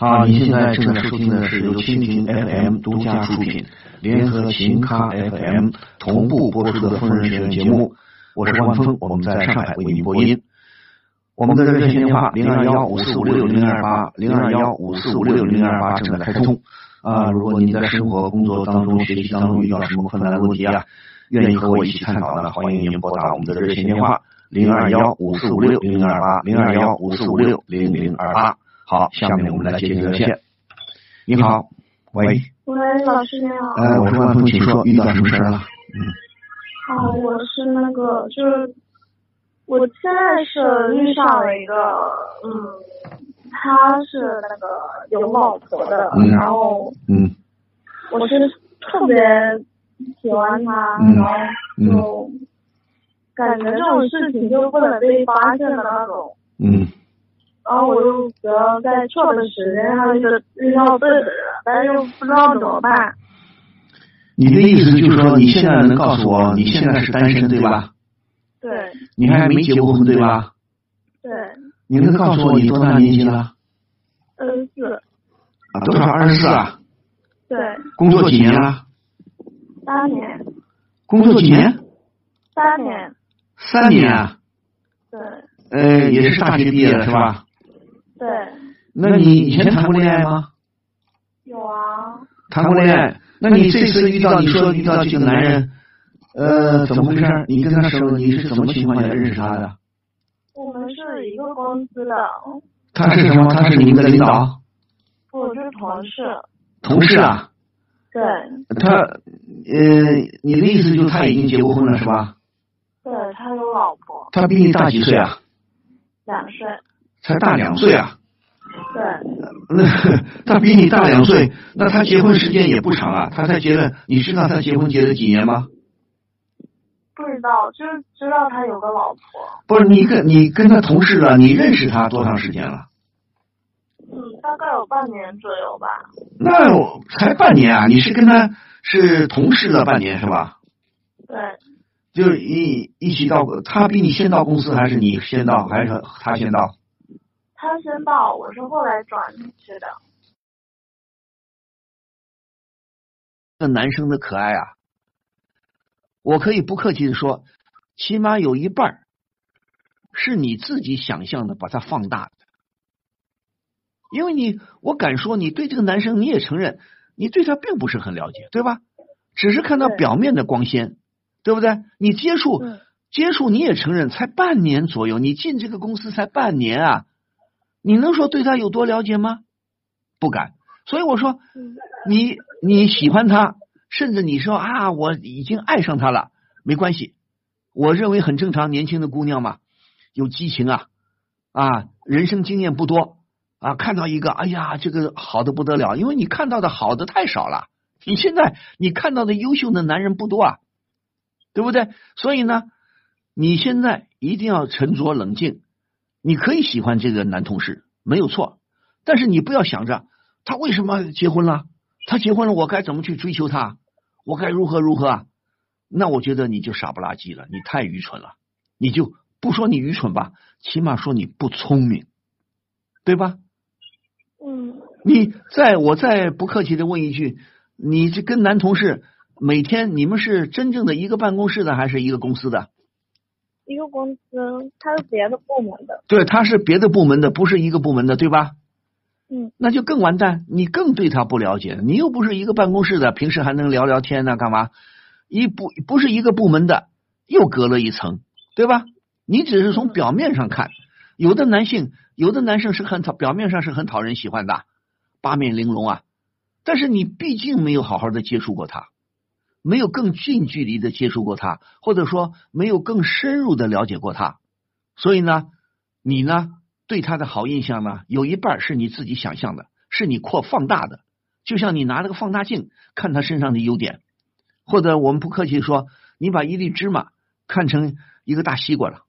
好，您现在正在收听的是由蜻蜓 FM 独家出品，联合秦咖 FM 同步播出的《疯人学院》节目。我是万峰，我们在上海为您播音。我们的热线电话零二幺五四五六零零二八零二幺五四五六零零二八正在开通啊！如果您在生活、工作当中、学习当中遇到什么困难的问题啊，愿意和我一起探讨的，欢迎您拨打我们的热线电话零二幺五四五六零零二八零二幺五四五六零零二八。好，下面我们来接听热线。你好，喂。喂，老师你好。哎，我是万峰，请说，遇到什么事了？嗯。好，我是那个，就是我现在是遇上了一个，嗯，他是那个有老婆的，然后，嗯，我是特别喜欢他，然后就感觉这种事情就不能被发现的那种。嗯。然后我又主要在错的时间上遇遇到对的人，但是又不知道怎么办。你的意思就是说，你现在能告诉我，你现在是单身对吧？对。你还没结过婚对吧？对。你能告诉我你多大年纪了？二十四。啊，多少？二十四啊？对。工作几年了？三年。工作几年？三年。三年啊？对。呃，也是大学毕业了是吧？对。那你以前谈过恋爱吗？有啊。谈过恋爱，那你这次遇到你说遇到这个男人，呃，怎么回事？你跟他说你是什么情况下认识他的？我们是一个公司的。他是什么？他是你们的领导？我是同事。同事啊？对。他呃，你的意思就是他已经结过婚了是吧？对他有老婆。他比你大几岁啊？两岁，才大两岁啊！对，那他比你大两岁，那他结婚时间也不长啊。他才结了，你知道他结婚结了几年吗？不知道，就是知道他有个老婆。不是你跟你跟他同事了，你认识他多长时间了？嗯，大概有半年左右吧。那才半年啊！你是跟他是同事了半年是吧？对。就是一一起到，他比你先到公司，还是你先到，还是他先到？他先报，我是后来转进去的。这男生的可爱啊，我可以不客气的说，起码有一半是你自己想象的，把它放大的。因为你，我敢说，你对这个男生，你也承认，你对他并不是很了解，对吧？只是看到表面的光鲜。对不对？你接触接触，你也承认才半年左右，你进这个公司才半年啊，你能说对他有多了解吗？不敢。所以我说，你你喜欢他，甚至你说啊，我已经爱上他了，没关系，我认为很正常。年轻的姑娘嘛，有激情啊啊，人生经验不多啊，看到一个，哎呀，这个好的不得了，因为你看到的好的太少了。你现在你看到的优秀的男人不多啊。对不对？所以呢，你现在一定要沉着冷静。你可以喜欢这个男同事，没有错。但是你不要想着他为什么结婚了，他结婚了，我该怎么去追求他？我该如何如何啊？那我觉得你就傻不拉几了，你太愚蠢了。你就不说你愚蠢吧，起码说你不聪明，对吧？嗯。你再我再不客气的问一句，你这跟男同事。每天你们是真正的一个办公室的，还是一个公司的？一个公司，他是别的部门的。对，他是别的部门的，不是一个部门的，对吧？嗯。那就更完蛋，你更对他不了解，你又不是一个办公室的，平时还能聊聊天呢，干嘛？一不不是一个部门的，又隔了一层，对吧？你只是从表面上看，有的男性，有的男生是很讨，表面上是很讨人喜欢的，八面玲珑啊，但是你毕竟没有好好的接触过他。没有更近距离的接触过他，或者说没有更深入的了解过他，所以呢，你呢对他的好印象呢，有一半是你自己想象的，是你扩放大的，就像你拿了个放大镜看他身上的优点，或者我们不客气说，你把一粒芝麻看成一个大西瓜了，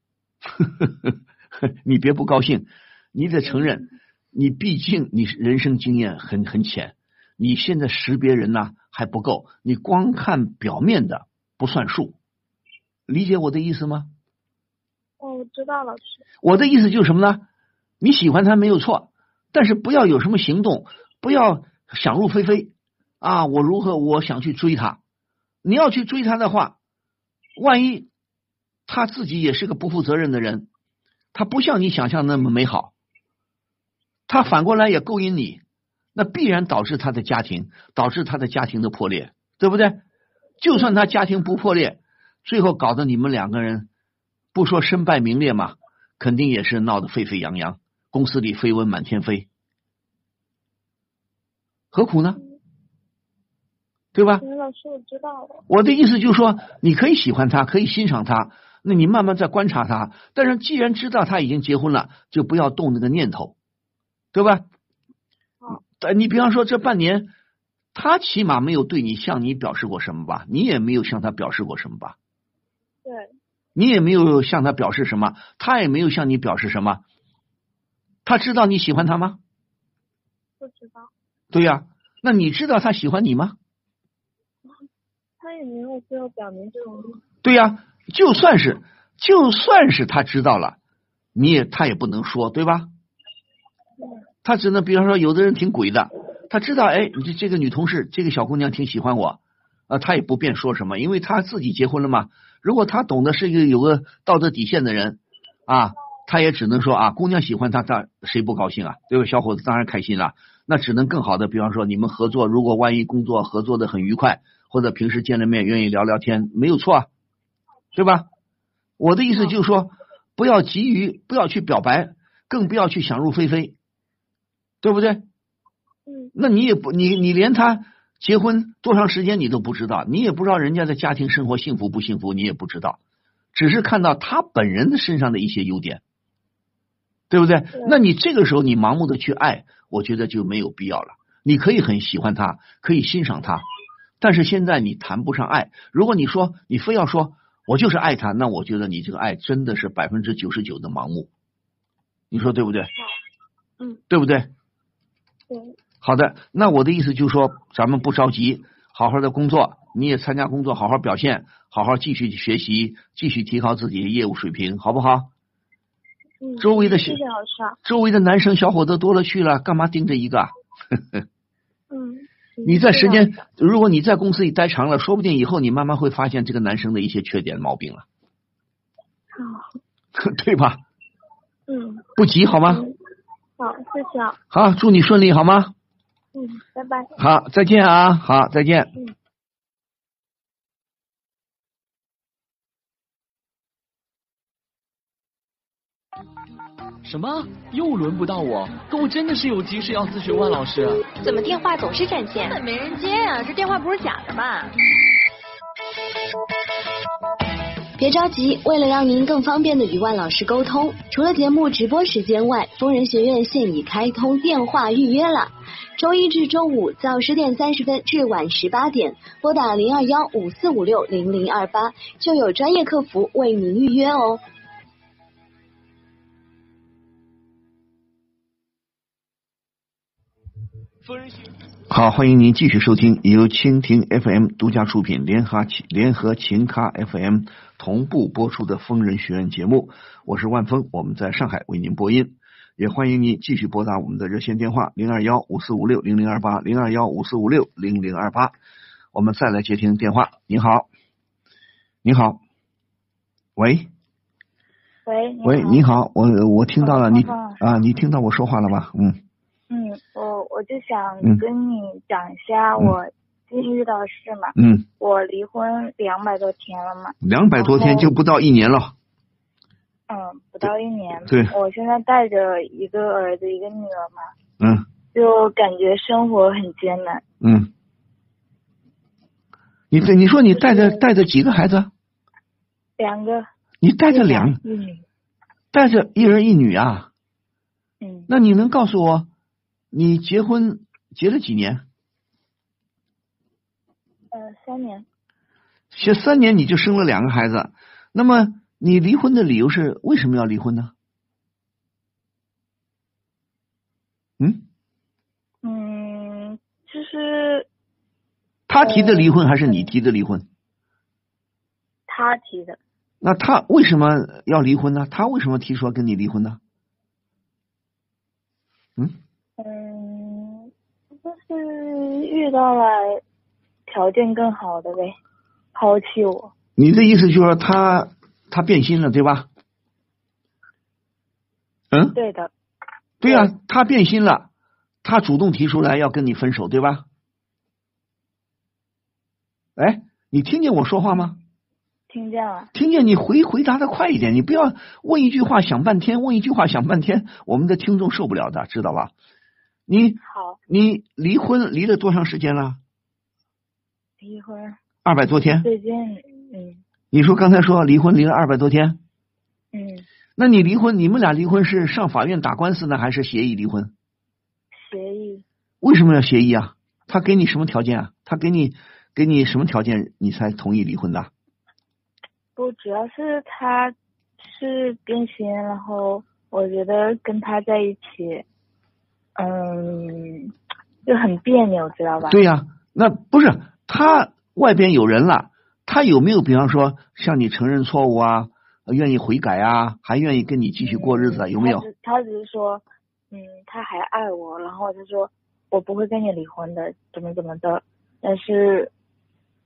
你别不高兴，你得承认，你毕竟你人生经验很很浅，你现在识别人呢。还不够，你光看表面的不算数，理解我的意思吗？哦，我知道了。我的意思就是什么呢？你喜欢他没有错，但是不要有什么行动，不要想入非非啊！我如何我想去追他？你要去追他的话，万一他自己也是个不负责任的人，他不像你想象那么美好，他反过来也勾引你，那必然导致他的家庭，导致他的家庭的破裂，对不对？就算他家庭不破裂，最后搞得你们两个人不说身败名裂嘛，肯定也是闹得沸沸扬扬，公司里绯闻满天飞，何苦呢？对吧？老师，我知道了。我的意思就是说，你可以喜欢他，可以欣赏他，那你慢慢再观察他。但是既然知道他已经结婚了，就不要动那个念头，对吧？好。你比方说这半年，他起码没有对你向你表示过什么吧？你也没有向他表示过什么吧？对。你也没有向他表示什么，他也没有向你表示什么。他知道你喜欢他吗？不知道。对呀，那你知道他喜欢你吗？他也没有非要表明这种。对呀，就算是就算是他知道了，你也他也不能说，对吧？他只能比方说，有的人挺鬼的，他知道，哎，你这这个女同事，这个小姑娘挺喜欢我，啊，他也不便说什么，因为他自己结婚了嘛。如果他懂得是一个有个道德底线的人啊，他也只能说啊，姑娘喜欢他，他谁不高兴啊？对吧？小伙子当然开心了，那只能更好的，比方说你们合作，如果万一工作合作的很愉快。或者平时见了面愿意聊聊天，没有错啊，对吧？我的意思就是说，不要急于不要去表白，更不要去想入非非，对不对？嗯。那你也不你你连他结婚多长时间你都不知道，你也不知道人家的家庭生活幸福不幸福，你也不知道，只是看到他本人的身上的一些优点，对不对？那你这个时候你盲目的去爱，我觉得就没有必要了。你可以很喜欢他，可以欣赏他。但是现在你谈不上爱，如果你说你非要说我就是爱他，那我觉得你这个爱真的是百分之九十九的盲目，你说对不对？嗯，对不对？对。好的，那我的意思就是说，咱们不着急，好好的工作，你也参加工作，好好表现，好好继续学习，继续提高自己的业务水平，好不好？嗯。周围的谢谢老师。周围的男生小伙子多了去了，干嘛盯着一个？嗯。你在时间，如果你在公司里待长了，说不定以后你慢慢会发现这个男生的一些缺点毛病了。好，对吧？嗯。不急好吗？好，谢谢。好，祝你顺利好吗？嗯，拜拜。好，再见啊！好，再见。嗯。什么？又轮不到我？可我真的是有急事要咨询万老师。怎么电话总是占线？根本没人接呀！这电话不是假的吧？别着急，为了让您更方便的与万老师沟通，除了节目直播时间外，疯人学院现已开通电话预约了。周一至周五早十点三十分至晚十八点，拨打零二幺五四五六零零二八，就有专业客服为您预约哦。好，欢迎您继续收听由蜻蜓 FM 独家出品、联合联合琴咖 FM 同步播出的疯人学院节目。我是万峰，我们在上海为您播音。也欢迎您继续拨打我们的热线电话零二幺五四五六零零二八零二幺五四五六零零二八。我们再来接听电话。你好，你好，喂，喂，喂，你好，我我听到了，你啊，你听到我说话了吗？嗯。嗯，我我就想跟你讲一下我最近遇到的事嘛。嗯。我离婚两百多天了嘛。两百多天就不到一年了。嗯，不到一年。对。我现在带着一个儿子，一个女儿嘛。嗯。就感觉生活很艰难。嗯。你这你说你带着带着几个孩子？两个。你带着两。一女。带着一儿一女啊。嗯。那你能告诉我？你结婚结了几年？呃，三年。结三年你就生了两个孩子，那么你离婚的理由是为什么要离婚呢？嗯？嗯，就是。他提的离婚还是你提的离婚？他提的。那他为什么要离婚呢？他为什么提出要跟你离婚呢？嗯？遇到了条件更好的呗，抛弃我。你的意思就是说他他变心了，对吧？嗯，对的，对呀、他变心了，他主动提出来要跟你分手，对吧？哎，你听见我说话吗？听见了。听见你回回答的快一点，你不要问一句话想半天，问一句话想半天，我们的听众受不了的，知道吧？你好，你离婚离了多长时间了？离婚二百多天。最近，嗯你说刚才说离婚离了二百多天，嗯，那你离婚，你们俩离婚是上法院打官司呢，还是协议离婚？协议为什么要协议啊？他给你什么条件啊？他给你给你什么条件，你才同意离婚的？不主要是他是变心，然后我觉得跟他在一起，嗯，就很别扭，知道吧？对呀、那不是他外边有人了，他有没有比方说向你承认错误啊，愿意悔改啊，还愿意跟你继续过日子啊？有没有他？只他只是说，嗯，他还爱我，然后他说我不会跟你离婚的，怎么怎么的，但是，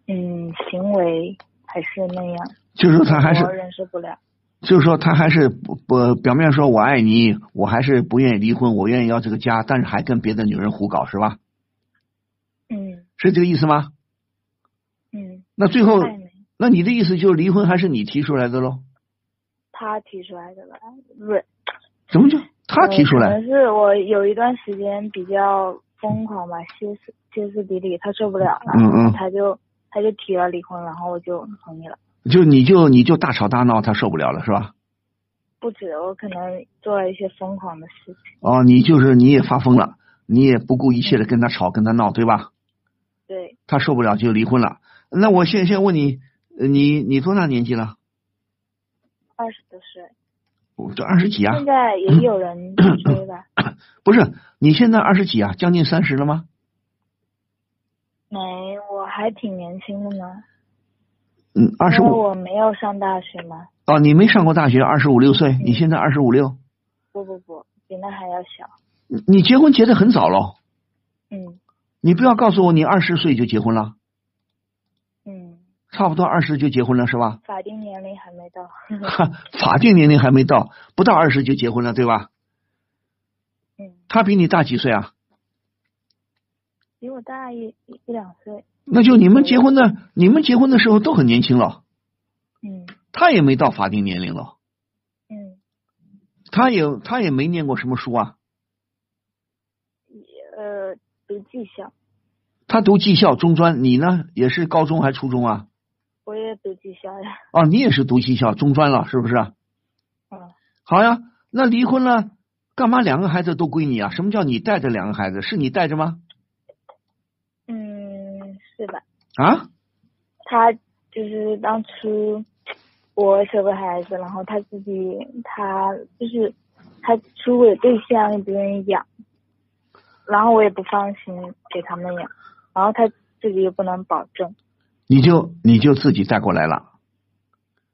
嗯，行为还是那样，就是他还是我忍受不了。就是说他还是不不表面说我爱你，我还是不愿意离婚，我愿意要这个家，但是还跟别的女人胡搞是吧？嗯是这个意思吗？嗯，那最后，那你的意思就是离婚还是你提出来的喽？他提出来的吧？不是，怎么就他提出来？呃可能是我有一段时间比较疯狂吧，歇斯歇斯底里，他受不了了，嗯嗯他就他就提了离婚，然后我就同意了。就你就你就大吵大闹，他受不了了是吧？不止，我可能做了一些疯狂的事情。哦，你就是你也发疯了，你也不顾一切的跟他吵跟他闹，对吧？对，他受不了就离婚了。那我现现在问你，呃你你多大年纪了？二十多岁，我这二十几啊现？在也有人追吧？不是，你现在二十几啊？将近三十了吗？没，我还挺年轻的呢。嗯，二十五。我没有上大学吗。哦，你没上过大学，二十五六岁，你现在二十五六，不不不，比那还要小。你你结婚结的很早喽。嗯你不要告诉我你二十岁就结婚了，嗯，差不多二十就结婚了是吧？法定年龄还没到。哈，法定年龄还没到，不到二十就结婚了，对吧？嗯，他比你大几岁啊？比我大一一一两岁。那就你们结婚的，你们结婚的时候都很年轻了，嗯他也没到法定年龄了，嗯，他也他也没念过什么书啊，呃，读技校，他读技校中专，你呢也是高中还初中啊？我也读技校呀。哦，你也是读技校中专了，是不是？嗯，好呀，那离婚了，干嘛两个孩子都归你啊？什么叫你带着两个孩子？是你带着吗？嗯，是吧？啊？他就是当初我舍不得孩子，然后他自己他就是他出轨对象也不愿意养，然后我也不放心给他们养，然后他自己又不能保证，你就你就自己带过来了。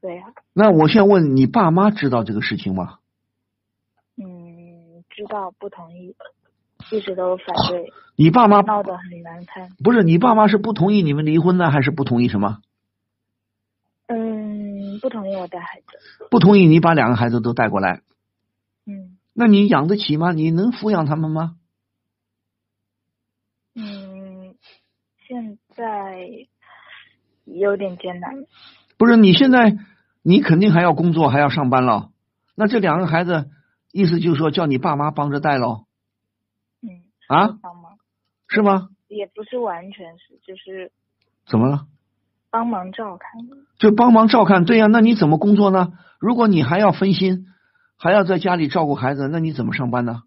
对呀、那我现在问你爸妈知道这个事情吗？嗯，知道不同意，一直都反对，你爸妈闹得很难看。不是你爸妈是不同意你们离婚呢，还是不同意什么？嗯，不同意我带孩子。不同意你把两个孩子都带过来，嗯那你养得起吗？你能抚养他们吗？嗯，现在有点艰难。不是，你现在你肯定还要工作，还要上班了。那这两个孩子，意思就是说叫你爸妈帮着带喽，嗯，啊是帮忙是吗？也不是完全是，就是怎么了？帮忙照看。就帮忙照看，对呀、那你怎么工作呢？如果你还要分心，还要在家里照顾孩子，那你怎么上班呢？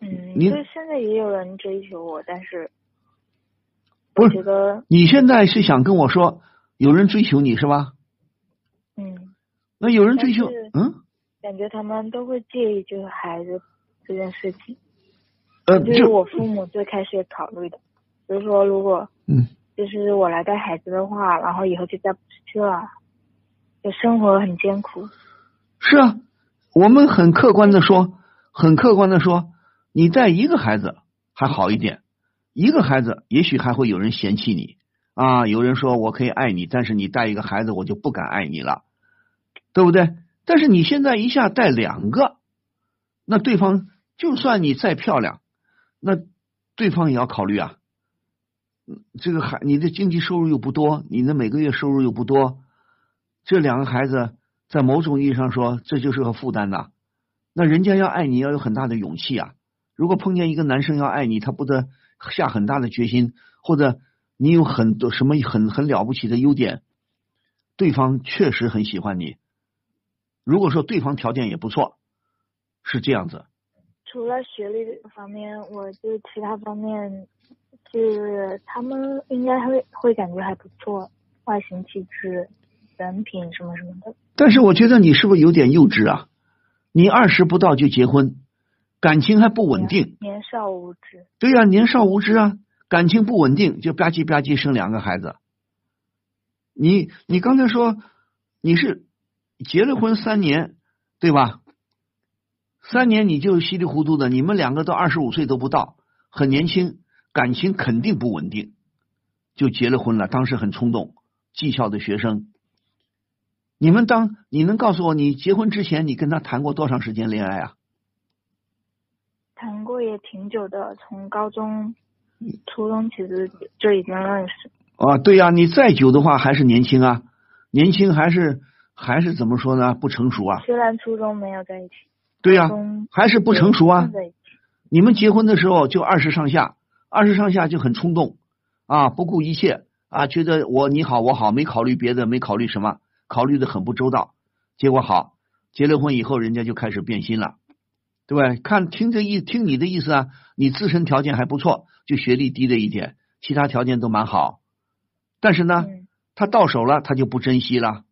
嗯，你就现在也有人追求我，但是不是我觉得，你现在是想跟我说有人追求你是吧？嗯，那有人追求，嗯，感觉他们都会介意就是孩子这件事情，呃，这是我父母最开始考虑的，就是说如果嗯，就是我来带孩子的话，然后以后就再不出去了，就生活很艰苦。是啊，我们很客观的说，很客观的说，你带一个孩子还好一点，一个孩子也许还会有人嫌弃你啊，有人说我可以爱你，但是你带一个孩子我就不敢爱你了，对不对？但是你现在一下带两个，那对方就算你再漂亮，那对方也要考虑啊。这个孩，你的经济收入又不多，你的每个月收入又不多，这两个孩子在某种意义上说，这就是个负担呐。那人家要爱你要有很大的勇气啊！如果碰见一个男生要爱你，他不得下很大的决心，或者你有很多什么很很了不起的优点，对方确实很喜欢你。如果说对方条件也不错，是这样子。除了学历方面，我就其他方面，就是他们应该会会感觉还不错，外形、气质、人品什么什么的。但是我觉得你是不是有点幼稚啊？你二十不到就结婚，感情还不稳定，年少无知。对呀，年少无知啊，感情不稳定就吧唧吧唧生两个孩子。你你刚才说你是结了婚三年，对吧？三年你就稀里糊涂的，你们两个都二十五岁都不到，很年轻，感情肯定不稳定，就结了婚了。当时很冲动，技校的学生。你们当你能告诉我，你结婚之前你跟他谈过多长时间恋爱啊？谈过也挺久的，从高中、初中其实就已经认识。啊，对呀，你再久的话还是年轻啊，年轻还是还是怎么说呢？不成熟啊。虽然初中没有在一起。对呀，还是不成熟啊。你们结婚的时候就二十上下，二十上下就很冲动啊，不顾一切啊，觉得我你好我好，没考虑别的，没考虑什么。考虑的很不周到，结果好，结了婚以后，人家就开始变心了，对吧？看听这意，听你的意思啊，你自身条件还不错，就学历低了一点，其他条件都蛮好，但是呢，他到手了，他就不珍惜了。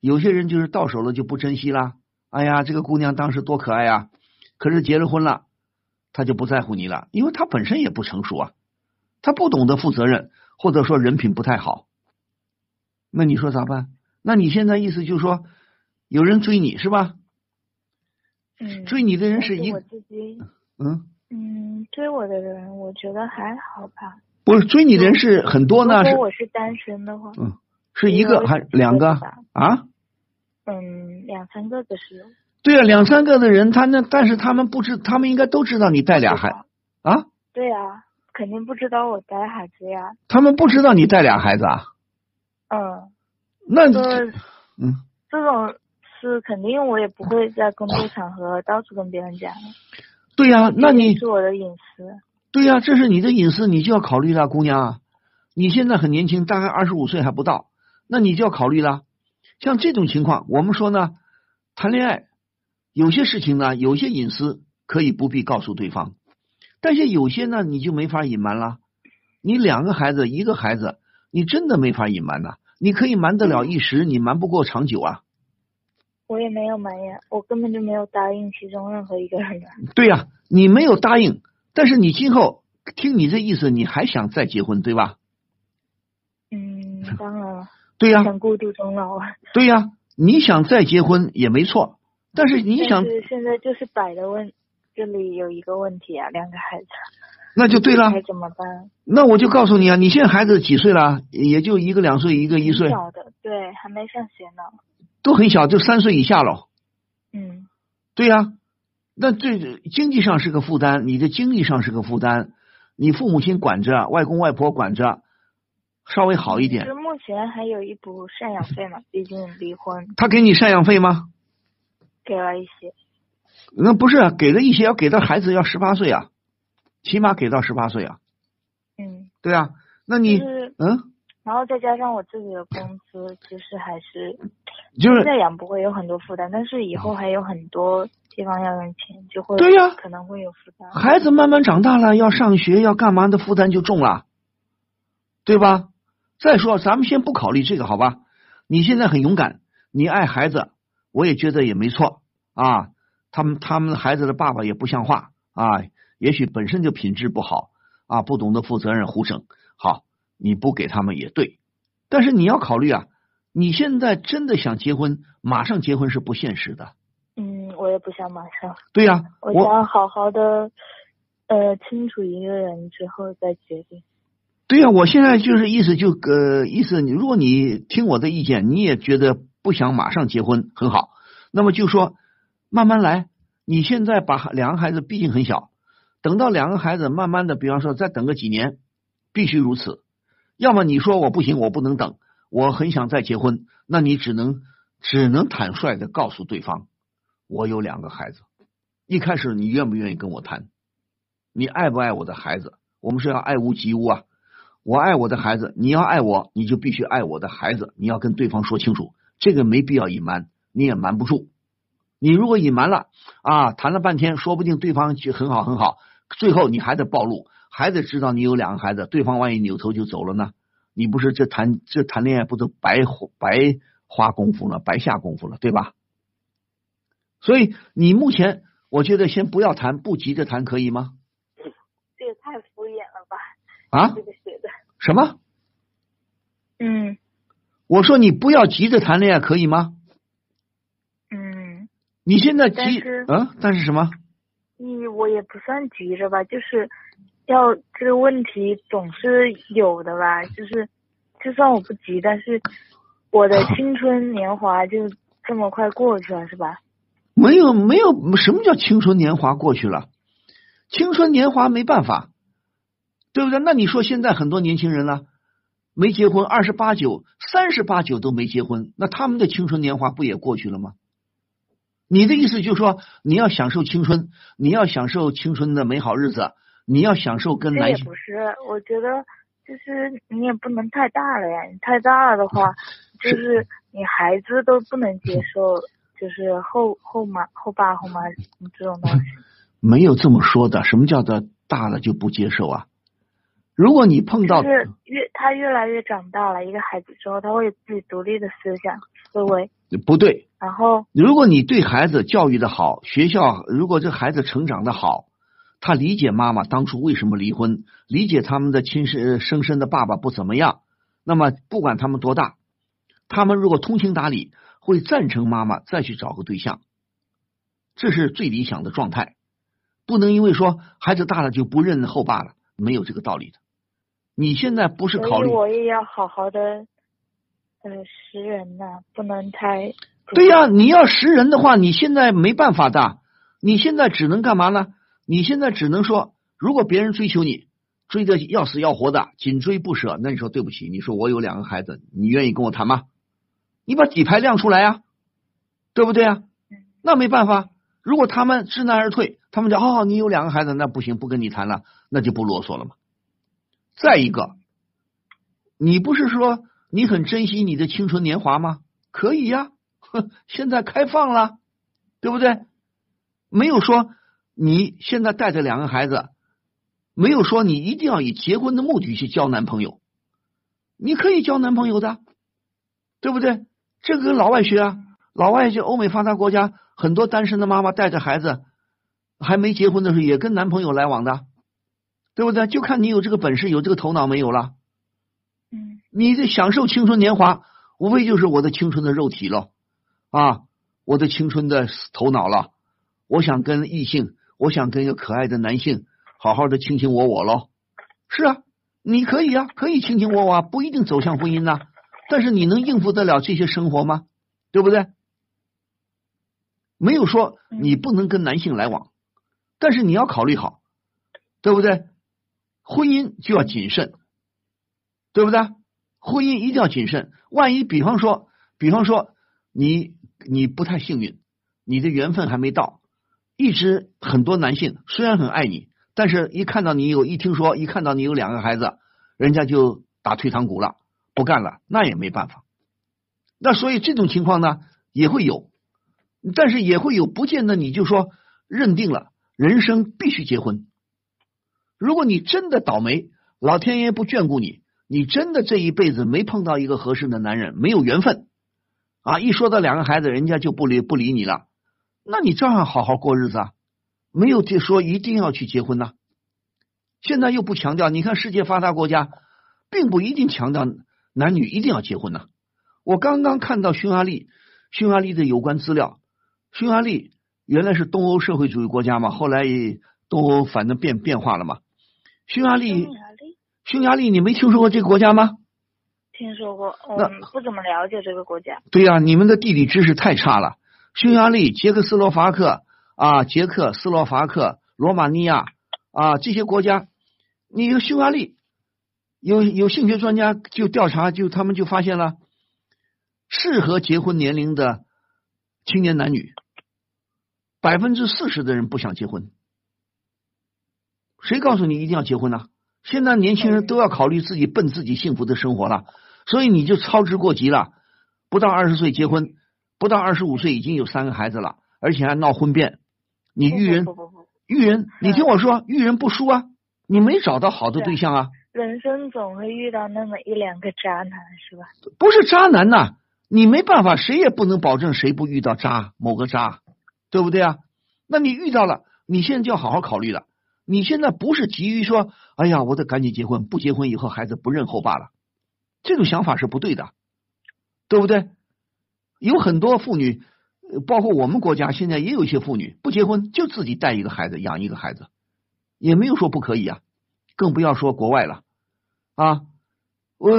有些人就是到手了就不珍惜了。哎呀，这个姑娘当时多可爱啊，可是结了婚了，他就不在乎你了，因为他本身也不成熟啊，他不懂得负责任，或者说人品不太好，那你说咋办？那你现在意思就是说，有人追你是吧？嗯。追你的人是一。我自己。嗯。嗯，追我的人，我觉得还好吧。不是追你的人是很多呢。如果我是单身的话。嗯。是一个还两个啊？嗯，两三个的是。对啊，两三个的人，他那但是他们不知，他们应该都知道你带俩孩啊？对啊，肯定不知道我带孩子呀。他们不知道你带俩孩子啊？嗯。那嗯，这种是肯定，我也不会在工作场合到处跟别人讲。对呀，那你是我的隐私。对呀，这是你的隐私，你就要考虑了，姑娘。你现在很年轻，大概二十五岁还不到，那你就要考虑了。像这种情况，我们说呢，谈恋爱有些事情呢，有些隐私可以不必告诉对方，但是有些呢，你就没法隐瞒了。你两个孩子，一个孩子，你真的没法隐瞒呐。你可以瞒得了一时，你瞒不过长久啊！我也没有瞒呀，我根本就没有答应其中任何一个人。对呀，你没有答应，但是你今后听你这意思，你还想再结婚，对吧？嗯，当然了。对呀。想孤独终老啊。对呀，你想再结婚也没错，但是你想。是现在就是摆的问，这里有一个问题啊，两个孩子。那就对了，怎么办？那我就告诉你啊，你现在孩子几岁了？也就一个两岁，一个一岁。小的，对，还没上学呢。都很小，就三岁以下了。嗯。对呀，那这经济上是个负担，你的精力上是个负担，你父母亲管着，外公外婆管着，稍微好一点。是目前还有一笔赡养费嘛？毕竟离婚。他给你赡养费吗？给了一些。那不是给了一些，要给到孩子要十八岁啊。起码给到十八岁啊，嗯，对啊，那你嗯，然后再加上我自己的工资，其实还是就是再养不会有很多负担，但是以后还有很多地方要用钱，就会对呀，可能会有负担。孩子慢慢长大了，要上学要干嘛的负担就重了，对吧？再说咱们先不考虑这个好吧？你现在很勇敢，你爱孩子，我也觉得也没错啊。他们他们孩子的爸爸也不像话啊。也许本身就品质不好啊，不懂得负责任，胡整。好，你不给他们也对，但是你要考虑啊，你现在真的想结婚，马上结婚是不现实的。嗯，我也不想马上。对呀、我我想好好的，呃，清楚一个人之后再决定。对呀、我现在就是意思就呃意思，你如果你听我的意见，你也觉得不想马上结婚，很好，那么就说慢慢来。你现在把两个孩子毕竟很小，等到两个孩子慢慢的，比方说再等个几年，必须如此。要么你说我不行，我不能等，我很想再结婚，那你只能只能坦率的告诉对方，我有两个孩子。一开始你愿不愿意跟我谈？你爱不爱我的孩子？我们是要爱屋及乌啊。我爱我的孩子，你要爱我，你就必须爱我的孩子。你要跟对方说清楚，这个没必要隐瞒，你也瞒不住。你如果隐瞒了啊，谈了半天，说不定对方就很好很好，最后你还得暴露，还得知道你有两个孩子，对方万一扭头就走了呢？你不是这谈这谈恋爱不都白白花功夫了，白下功夫了，对吧？所以你目前我觉得先不要谈，不急着谈，可以吗？这也太敷衍了吧？啊。什么？嗯我说你不要急着谈恋爱，可以吗？嗯，你现在急嗯，但是什么？你我也不算急着吧，就是要这个问题总是有的吧，就是就算我不急，但是我的青春年华就这么快过去了，是吧？没有，没有，什么叫青春年华过去了？青春年华没办法，对不对？那你说现在很多年轻人呢，没结婚，二十八九、三十八九都没结婚，那他们的青春年华不也过去了吗？你的意思就是说，你要享受青春，你要享受青春的美好日子，你要享受跟这男性也不是，我觉得就是你也不能太大了呀，你太大了的话，就是你孩子都不能接受，就是后后妈后爸后妈这种东西。没有这么说的。什么叫做大了就不接受啊？如果你碰到就是越他越来越长大了，一个孩子之后，他会有自己独立的思想思维，不对，然后如果你对孩子教育的好，学校如果这孩子成长的好，他理解妈妈当初为什么离婚，理解他们的亲生生身的爸爸不怎么样，那么不管他们多大，他们如果通情达理，会赞成妈妈再去找个对象，这是最理想的状态。不能因为说孩子大了就不认后爸了，没有这个道理的。你现在不是考虑我也要好好的呃识人呐、不能太对呀、你要识人的话，你现在没办法的，你现在只能干嘛呢？你现在只能说，如果别人追求你，追的要死要活的，紧追不舍，那你说对不起，你说我有两个孩子，你愿意跟我谈吗？你把底牌亮出来呀、对不对啊？那没办法，如果他们知难而退，他们讲哦，你有两个孩子，那不行，不跟你谈了，那就不啰嗦了嘛。再一个，你不是说你很珍惜你的青春年华吗？可以呀、哼，现在开放了，对不对？没有说你现在带着两个孩子，没有说你一定要以结婚的目的去交男朋友，你可以交男朋友的，对不对？这个跟老外学啊，老外就欧美发达国家，很多单身的妈妈带着孩子还没结婚的时候，也跟男朋友来往的，对不对？就看你有这个本事，有这个头脑没有了。嗯你这享受青春年华，无非就是我的青春的肉体了啊，我的青春的头脑了。我想跟异性，我想跟一个可爱的男性好好的卿卿我我喽。是啊，你可以啊，可以卿卿我我啊，不一定走向婚姻呐、但是你能应付得了这些生活吗？对不对？没有说你不能跟男性来往，但是你要考虑好，对不对？婚姻就要谨慎，对不对？婚姻一定要谨慎。万一比方说，比方说你你不太幸运，你的缘分还没到，一直很多男性虽然很爱你，但是一看到你有，一听说一看到你有两个孩子，人家就打退堂鼓了，不干了，那也没办法。那所以这种情况呢也会有，但是也会有，不见得你就说认定了人生必须结婚。如果你真的倒霉，老天爷不眷顾你，你真的这一辈子没碰到一个合适的男人，没有缘分啊！一说到两个孩子，人家就不理不理你了，那你照样好好过日子啊，没有说一定要去结婚呐、现在又不强调，你看世界发达国家，并不一定强调男女一定要结婚呐、我刚刚看到匈牙利，匈牙利的有关资料，匈牙利原来是东欧社会主义国家嘛，后来东欧反正变变化了嘛。匈牙利，匈牙利，你没听说过这个国家吗？听说过，我，不怎么了解这个国家。对呀，你们的地理知识太差了。匈牙利、捷克斯洛伐克啊，捷克斯洛伐克、罗马尼亚啊，这些国家，你匈牙利有有性学专家就调查，就他们就发现了，适合结婚年龄的青年男女，百分之四十的人不想结婚。谁告诉你一定要结婚呢？现在年轻人都要考虑自己奔自己幸福的生活了，所以你就操之过急了，不到二十岁结婚。不到二十五岁已经有三个孩子了，而且还闹婚变。你遇人，遇人，你听我说，遇人不淑啊！你没找到好的对象啊！人生总会遇到那么一两个渣男，是吧？不是渣男呐，你没办法，谁也不能保证谁不遇到渣某个渣，对不对啊？那你遇到了，你现在就要好好考虑了。你现在不是急于说，哎呀，我得赶紧结婚，不结婚以后孩子不认后爸了，这种想法是不对的，对不对？有很多妇女，包括我们国家，现在也有一些妇女不结婚就自己带一个孩子，养一个孩子，也没有说不可以啊。更不要说国外了啊！我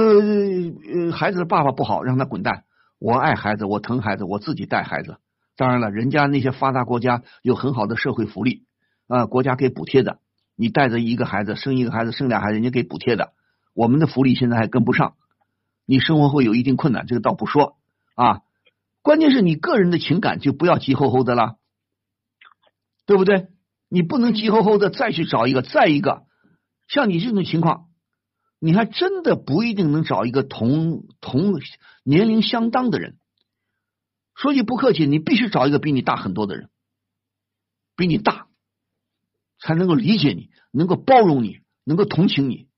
孩子的爸爸不好，让他滚蛋。我爱孩子，我疼孩子，我自己带孩子。当然了，人家那些发达国家有很好的社会福利啊，国家给补贴的。你带着一个孩子，生一个孩子，生俩孩子，人家给补贴的。我们的福利现在还跟不上，你生活会有一定困难，这个倒不说啊。关键是你个人的情感就不要急吼吼的了，对不对？你不能急吼吼的再去找一个，再一个，像你这种情况，你还真的不一定能找一个同同年龄相当的人。说句不客气，你必须找一个比你大很多的人，比你大，才能够理解你，能够包容你，能够同情你。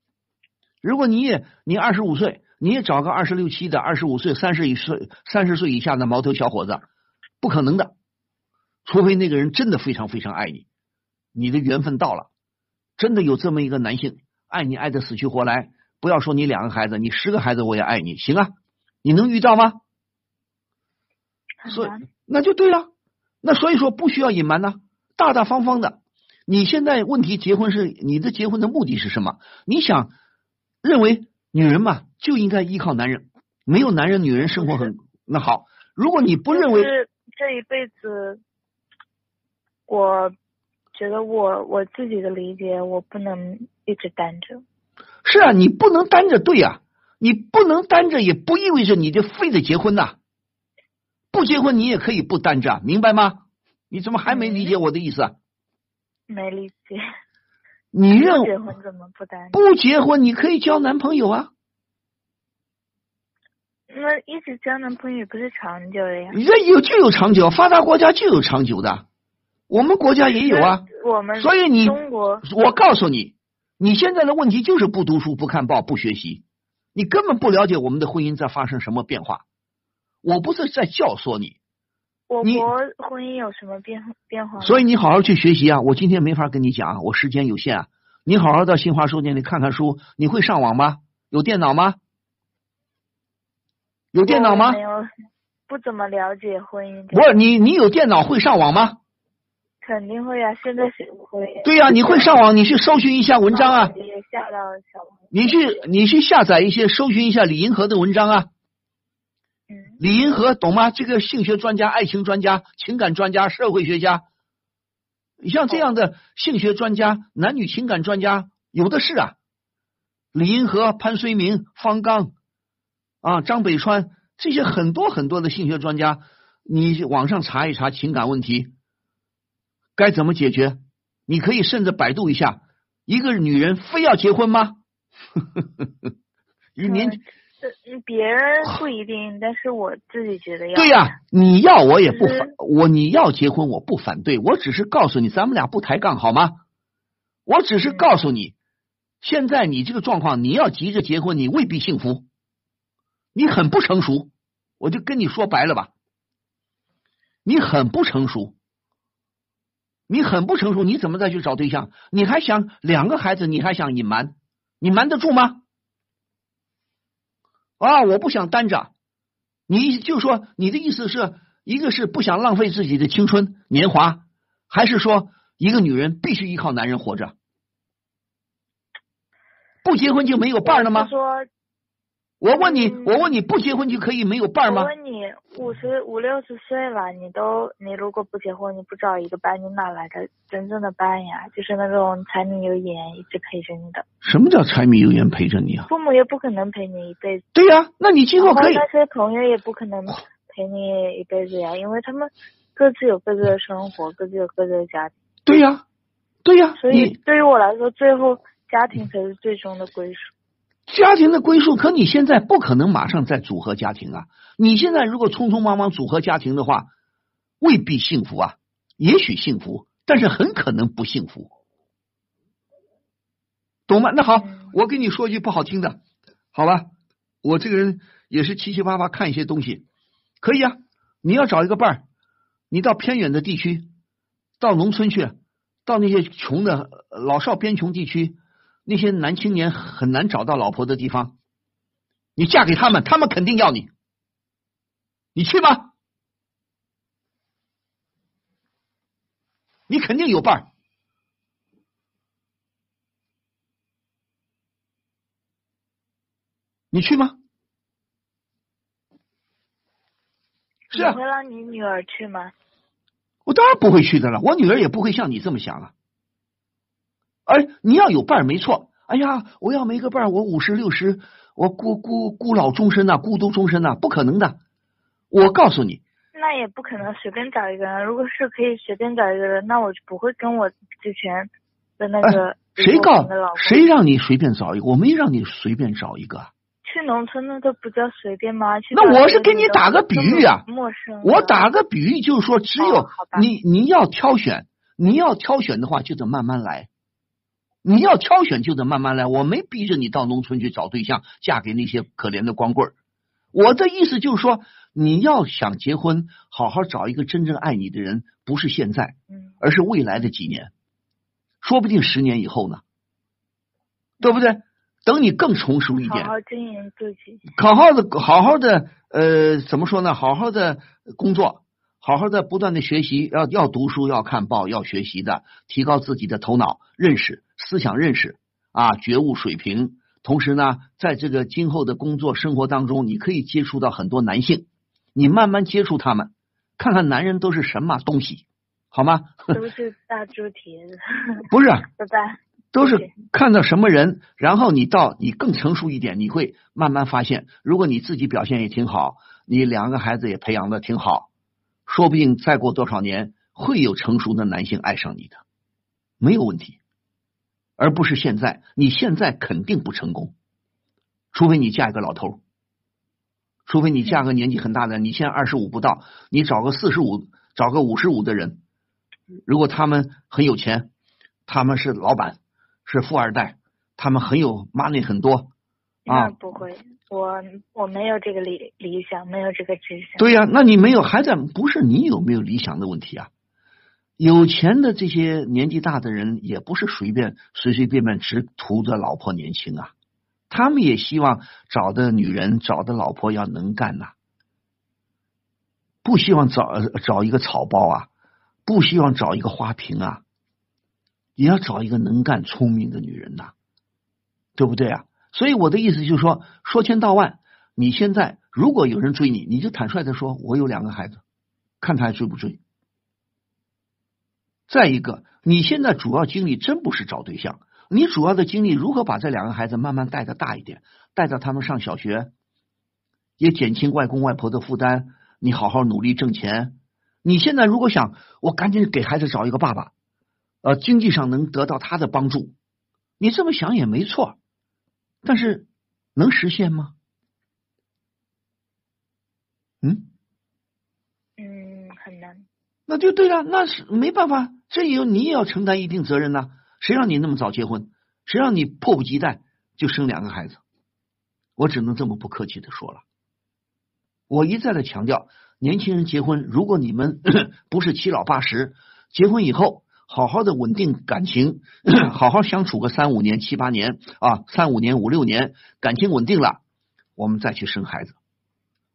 如果你也你二十五岁。你也找个二十六七的、二十五岁、三十以岁、三十岁以下的毛头小伙子，不可能的。除非那个人真的非常非常爱你，你的缘分到了，真的有这么一个男性爱你爱的死去活来。不要说你两个孩子，你十个孩子我也爱你，行啊？你能遇到吗？所以那就对了。那所以说不需要隐瞒呢，大大方方的。你现在问题结婚是你的结婚的目的是什么？你想认为？女人嘛，就应该依靠男人，没有男人，女人生活很那好。如果你不认为这一辈子，我觉得我我自己的理解，我不能一直单着。是啊，你不能单着，对呀，你不能单着，也不意味着你就非得结婚呐。不结婚，你也可以不单着，明白吗？你怎么还没理解我的意思？没理解。你认结婚怎么不单？不结婚，你可以交男朋友啊。那一直交男朋友不是长久的呀？这有就有长久，发达国家就有长久的，我们国家也有啊。我们所以你中国，我告诉你，你现在的问题就是不读书、不看报、不学习，你根本不了解我们的婚姻在发生什么变化。我不是在教唆你。我国婚姻有什么变变化？所以你好好去学习啊！我今天没法跟你讲，我时间有限啊。你好好到新华书店里看看书。你会上网吗？有电脑吗？有电脑吗？没有，不怎么了解婚姻。不是你，你有电脑会上网吗？肯定会啊！现在谁不会？对呀，你会上网，你去搜寻一下文章啊。下到小你去，你去下载一些，搜寻一下李银河的文章啊。李银河懂吗？这个性学专家、爱情专家、情感专家、社会学家，你像这样的性学专家、男女情感专家有的是啊。李银河、潘绥铭、方刚啊、张北川这些很多很多的性学专家，你网上查一查情感问题该怎么解决？你可以甚至百度一下，一个女人非要结婚吗？一年。嗯，别人不一定，但是我自己觉得要。对呀，你要我也不反，我你要结婚我不反对，我只是告诉你，咱们俩不抬杠好吗？我只是告诉你，现在你这个状况，你要急着结婚，你未必幸福，你很不成熟，我就跟你说白了吧，你很不成熟，你很不成熟，你怎么再去找对象？你还想两个孩子，你还想隐瞒，你瞒得住吗？啊！我不想单着，你就说你的意思是一个是不想浪费自己的青春年华，还是说一个女人必须依靠男人活着？不结婚就没有伴了吗？我问你，我问你不结婚就可以没有伴吗？我问你，五十五六十岁了，你都你如果不结婚，你不找一个伴，你哪来的真正的伴呀？就是那种柴米油盐一直陪着你的。什么叫柴米油盐陪着你啊？父母也不可能陪你一辈子。对呀，那你今后可以。那些朋友也不可能陪你一辈子呀，因为他们各自有各自的生活，各自有各自的家庭。对呀，对呀。所以对于我来说，最后。家庭才是最终的归属。家庭的归宿，可你现在不可能马上再组合家庭啊！你现在如果匆匆忙忙组合家庭的话，未必幸福啊。也许幸福，但是很可能不幸福，懂吗？那好，我跟你说句不好听的，好吧？我这个人也是七七八八看一些东西，可以啊。你要找一个伴儿，你到偏远的地区，到农村去，到那些穷的老少边穷地区。那些男青年很难找到老婆的地方，你嫁给他们，他们肯定要你，你去吗？你肯定有伴儿，你去吗？是啊。你会让你女儿去吗？我当然不会去的了，我女儿也不会像你这么想啊。哎，你要有伴儿没错。哎呀，我要没个伴儿，我五十六十，我孤孤孤老终身呐，孤独终身呐，不可能的。我告诉你，那也不可能随便找一个人。如果是可以随便找一个人，那我就不会跟我之前的那个谁告谁让你随便找一个？我没让你随便找一个。去农村那都不叫随便吗？那我是给你打个比喻啊，陌生。我打个比喻就是说，只有你你要挑选，你要挑选的话，就得慢慢来。你要挑选就得慢慢来，我没逼着你到农村去找对象，嫁给那些可怜的光棍儿。我的意思就是说，你要想结婚，好好找一个真正爱你的人，不是现在，而是未来的几年，说不定十年以后呢，对不对？等你更成熟一点，好好经营自己，好好的，好好的，呃，怎么说呢？好好的工作。好好的不断的学习，要要读书，要看报，要学习的，提高自己的头脑认识、思想认识啊，觉悟水平。同时呢，在这个今后的工作生活当中，你可以接触到很多男性，你慢慢接触他们，看看男人都是什么东西，好吗？都是大猪蹄子。不是，拜拜。都是看到什么人，然后你到你更成熟一点，你会慢慢发现，如果你自己表现也挺好，你两个孩子也培养的挺好。说不定再过多少年，会有成熟的男性爱上你的，没有问题，而不是现在。你现在肯定不成功，除非你嫁一个老头，除非你嫁个年纪很大的。你现在二十五不到，你找个四十五，找个五十五的人，如果他们很有钱，他们是老板，是富二代，他们很有 money 很多啊，不会。我我没有这个理理想，没有这个志向。对呀，那你没有，还在不是你有没有理想的问题啊？有钱的这些年纪大的人，也不是随便随随便便只图着老婆年轻啊，他们也希望找的女人、找的老婆要能干呐，不希望找找一个草包啊，不希望找一个花瓶啊，也要找一个能干、聪明的女人呐，对不对啊？所以我的意思就是说，说千道万，你现在如果有人追你，你就坦率的说，我有两个孩子，看他还追不追。再一个，你现在主要精力真不是找对象，你主要的精力如何把这两个孩子慢慢带的大一点，带到他们上小学，也减轻外公外婆的负担。你好好努力挣钱。你现在如果想，我赶紧给孩子找一个爸爸，呃，经济上能得到他的帮助，你这么想也没错。但是能实现吗？嗯嗯，很难。那就对了，那是没办法，这有你也要承担一定责任呐。谁让你那么早结婚？谁让你迫不及待就生两个孩子？我只能这么不客气的说了。我一再的强调，年轻人结婚，如果你们 不是七老八十，结婚以后。好好的稳定感情，好好相处个三五年、七八年啊，三五年、五六年，感情稳定了，我们再去生孩子，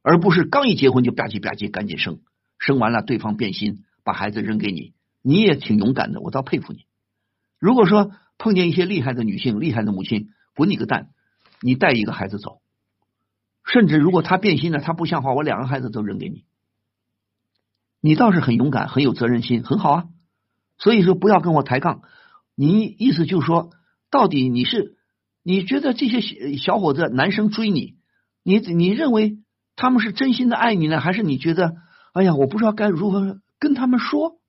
而不是刚一结婚就吧唧吧唧赶紧生，生完了对方变心，把孩子扔给你，你也挺勇敢的，我倒佩服你。如果说碰见一些厉害的女性、厉害的母亲，滚你个蛋！你带一个孩子走，甚至如果他变心了，他不像话，我两个孩子都扔给你。你倒是很勇敢，很有责任心，很好啊。所以说不要跟我抬杠。你意思就是说，到底你是你觉得这些小伙子、男生追你，你你认为他们是真心的爱你呢，还是你觉得哎呀，我不知道该如何跟他们说，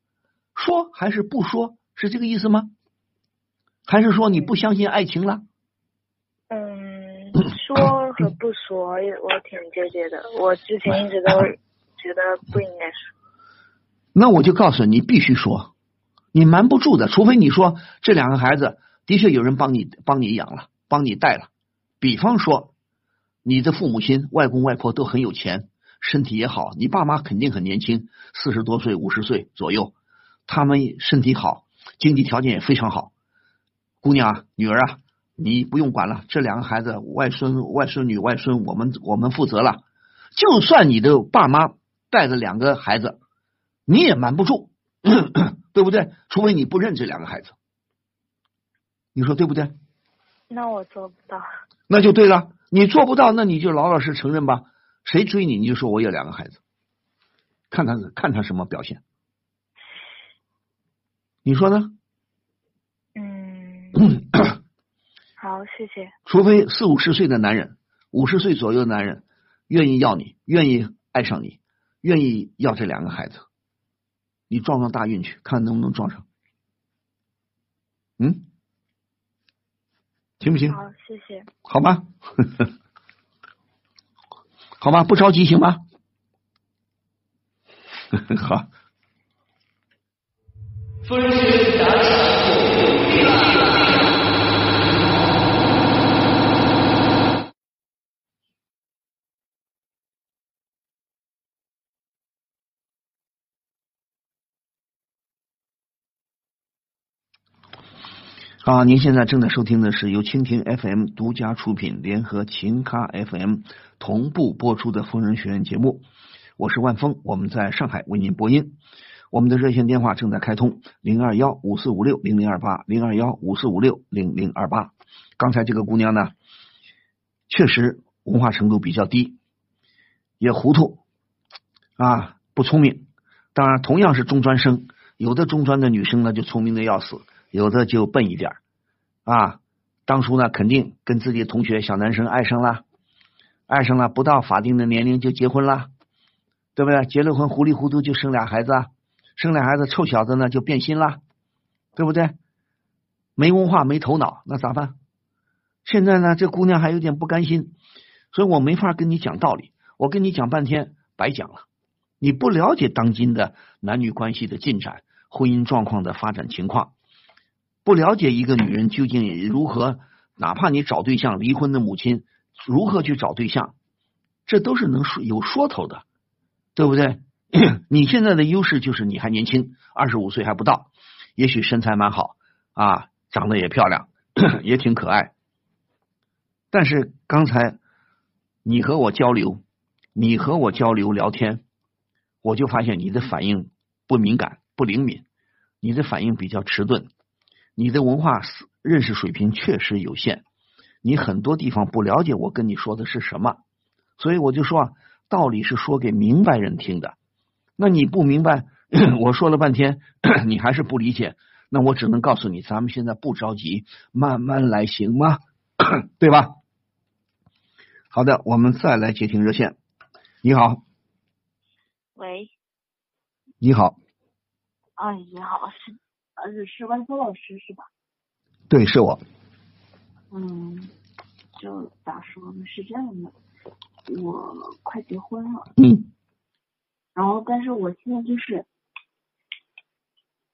说还是不说，是这个意思吗？还是说你不相信爱情了？嗯，说和不说，我挺纠结的。我之前一直都觉得不应该说。那我就告诉你，必须说，你瞒不住的。除非你说这两个孩子的确有人帮你帮你养了，帮你带了。比方说，你的父母亲、外公外婆都很有钱，身体也好，你爸妈肯定很年轻，四十多岁、五十岁左右，他们身体好，经济条件也非常好。姑娘啊，女儿啊，你不用管了，这两个孩子，外孙、外孙女、外孙，我们我们负责了。就算你的爸妈带着两个孩子。你也瞒不住，对不对？除非你不认这两个孩子，你说对不对？那我做不到。那就对了，你做不到，那你就老老实承认吧。谁追你，你就说我有两个孩子，看他看他什么表现。你说呢？嗯，好，谢谢。除非四五十岁的男人，五十岁左右的男人愿意要你，愿意爱上你，愿意要这两个孩子。你撞撞大运去，看能不能撞上。嗯，行不行？好，谢谢。好吧，好吧，不着急，行吗？好。啊，您现在正在收听的是由蜻蜓 FM 独家出品、联合秦咖 FM 同步播出的疯人学院节目。我是万峰，我们在上海为您播音。我们的热线电话正在开通：零二幺五四五六零零二八，零二幺五四五六零零二八。刚才这个姑娘呢，确实文化程度比较低，也糊涂啊，不聪明。当然，同样是中专生，有的中专的女生呢，就聪明的要死。有的就笨一点啊，当初呢肯定跟自己同学小男生爱上了，爱上了不到法定的年龄就结婚了，对不对？结了婚糊里糊涂就生俩孩子，生俩孩子臭小子呢就变心了，对不对？没文化没头脑，那咋办？现在呢这姑娘还有点不甘心，所以我没法跟你讲道理，我跟你讲半天白讲了，你不了解当今的男女关系的进展，婚姻状况的发展情况。不了解一个女人究竟如何，哪怕你找对象，离婚的母亲如何去找对象，这都是能说有说头的，对不对？你现在的优势就是你还年轻，二十五岁还不到，也许身材蛮好啊，长得也漂亮，也挺可爱。但是刚才你和我交流，你和我交流聊天，我就发现你的反应不敏感、不灵敏，你的反应比较迟钝。你的文化认识水平确实有限，你很多地方不了解我跟你说的是什么，所以我就说啊道理是说给明白人听的。那你不明白，我说了半天，你还是不理解，那我只能告诉你，咱们现在不着急，慢慢来，行吗？对吧？好的，我们再来接听热线。你好，喂，你好，哎，你好，是。是是万峰老师是吧？对，是我。嗯，就咋说呢？是这样的，我快结婚了。嗯。然后，但是我现在就是，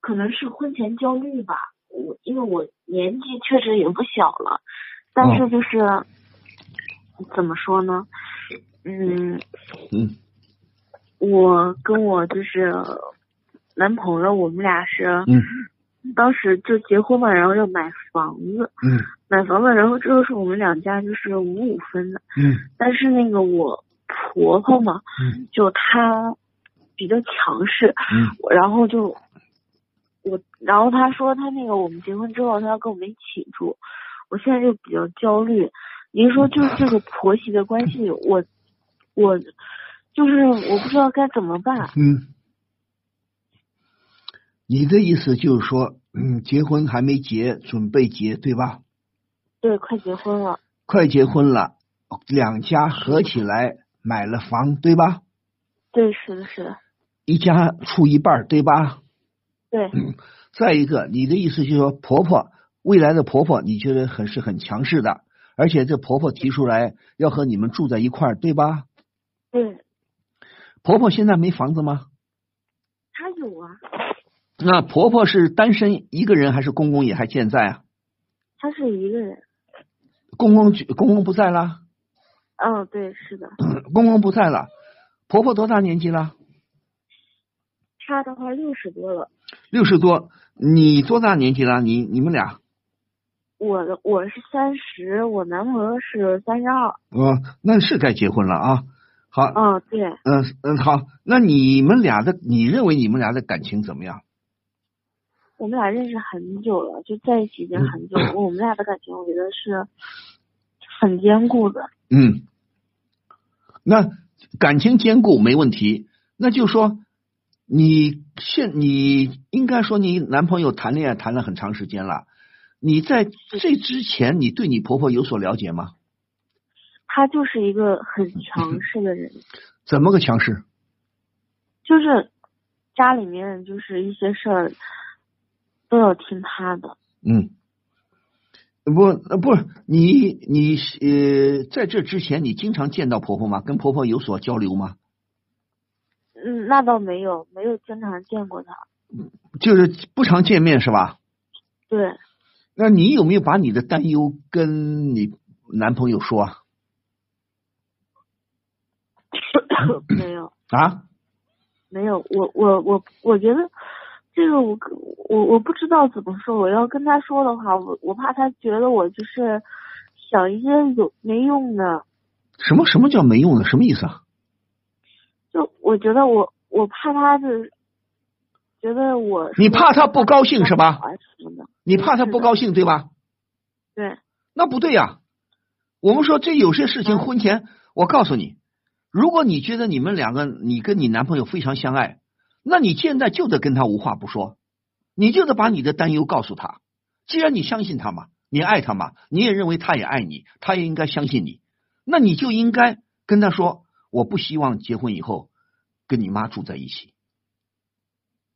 可能是婚前焦虑吧。我因为我年纪确实也不小了，但是就是，怎么说呢？嗯。嗯。我跟我就是男朋友，我们俩是。嗯。当时就结婚嘛，然后要买房子，嗯，买房子，然后这个是我们两家就是五五分的，嗯，但是那个我婆婆嘛，嗯，就她比较强势，嗯，然后就我，然后她说她那个我们结婚之后她要跟我们一起住，我现在就比较焦虑。您说就是这个婆媳的关系，我我就是我不知道该怎么办。嗯，你的意思就是说，嗯，结婚还没结，准备结，对吧？对，快结婚了。快结婚了，两家合起来买了房，对吧？对，是的，是的。一家出一半，对吧？对。再一个，你的意思就是说，婆婆未来的婆婆，你觉得很是很强势的，而且这婆婆提出来要和你们住在一块儿，对吧？对。婆婆现在没房子吗？她有啊。那婆婆是单身一个人，还是公公也还健在啊？她是一个人。公公公公不在了。嗯，对，是的。公公不在了，婆婆多大年纪了？她的话六十多了。六十多，你多大年纪了？你你们俩？我我是三十，我男朋友是三十二。哦，那是该结婚了啊。好。嗯，对。嗯嗯，好，那你们俩的，你认为你们俩的感情怎么样？我们俩认识很久了，就在一起已经很久了。我们俩的感情，我觉得是很坚固的。嗯，那感情坚固没问题。那就说，你现你应该说你男朋友谈恋爱谈了很长时间了。你在这之前，你对你婆婆有所了解吗？她就是一个很强 势的人。怎么个强势？就是家里面就是一些事儿。都要听他的。嗯，不，不是你，你呃，在这之前，你经常见到婆婆吗？跟婆婆有所交流吗？嗯，那倒没有，没有经常见过她。就是不常见面是吧？对。那你有没有把你的担忧跟你男朋友说？没有。啊？没有，我我我我觉得。这个我我我不知道怎么说，我要跟他说的话，我我怕他觉得我就是想一些有没用的。什么什么叫没用的？什么意思啊？就我觉得我我怕他是觉得我。你怕他不高兴是吧？你怕他不高兴对吧？对。那不对呀，我们说这有些事情婚前，我告诉你，如果你觉得你们两个你跟你男朋友非常相爱。那你现在就得跟他无话不说，你就得把你的担忧告诉他。既然你相信他嘛，你爱他嘛，你也认为他也爱你，他也应该相信你。那你就应该跟他说：“我不希望结婚以后跟你妈住在一起。”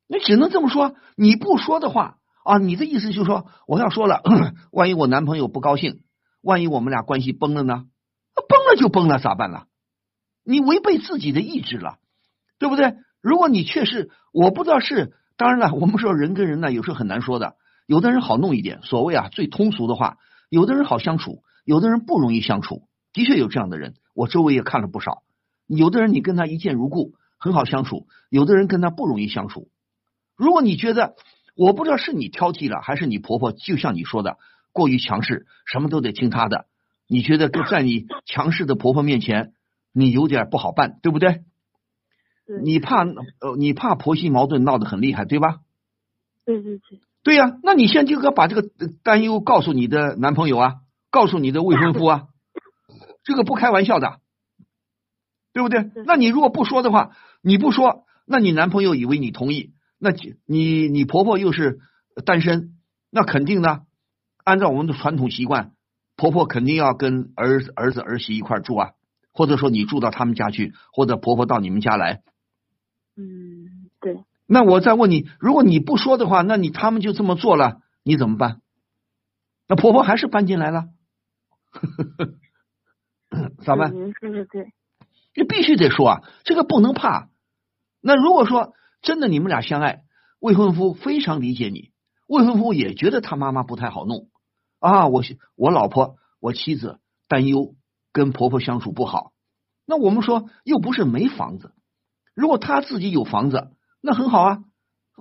你只能这么说。你不说的话啊，你的意思就是说，我要说了，万一我男朋友不高兴，万一我们俩关系崩了呢？崩了就崩了，咋办呢？你违背自己的意志了，对不对？如果你确实，我不知道是，当然了，我们说人跟人呢，有时候很难说的。有的人好弄一点，所谓啊最通俗的话，有的人好相处，有的人不容易相处。的确有这样的人，我周围也看了不少。有的人你跟他一见如故，很好相处；有的人跟他不容易相处。如果你觉得，我不知道是你挑剔了，还是你婆婆就像你说的过于强势，什么都得听她的，你觉得在你强势的婆婆面前，你有点不好办，对不对？你怕呃，你怕婆媳矛盾闹得很厉害，对吧？对对对。对呀，那你现在就要把这个担忧告诉你的男朋友啊，告诉你的未婚夫啊，这个不开玩笑的，对不对？那你如果不说的话，你不说，那你男朋友以为你同意，那你你婆婆又是单身，那肯定呢，按照我们的传统习惯，婆婆肯定要跟儿子儿子儿媳一块住啊，或者说你住到他们家去，或者婆婆到你们家来。嗯，对。那我再问你，如果你不说的话，那你他们就这么做了，你怎么办？那婆婆还是搬进来了，咋办？您说的对。你必须得说啊，这个不能怕。那如果说真的你们俩相爱，未婚夫非常理解你，未婚夫也觉得他妈妈不太好弄啊，我我老婆我妻子担忧跟婆婆相处不好，那我们说又不是没房子。如果他自己有房子，那很好啊。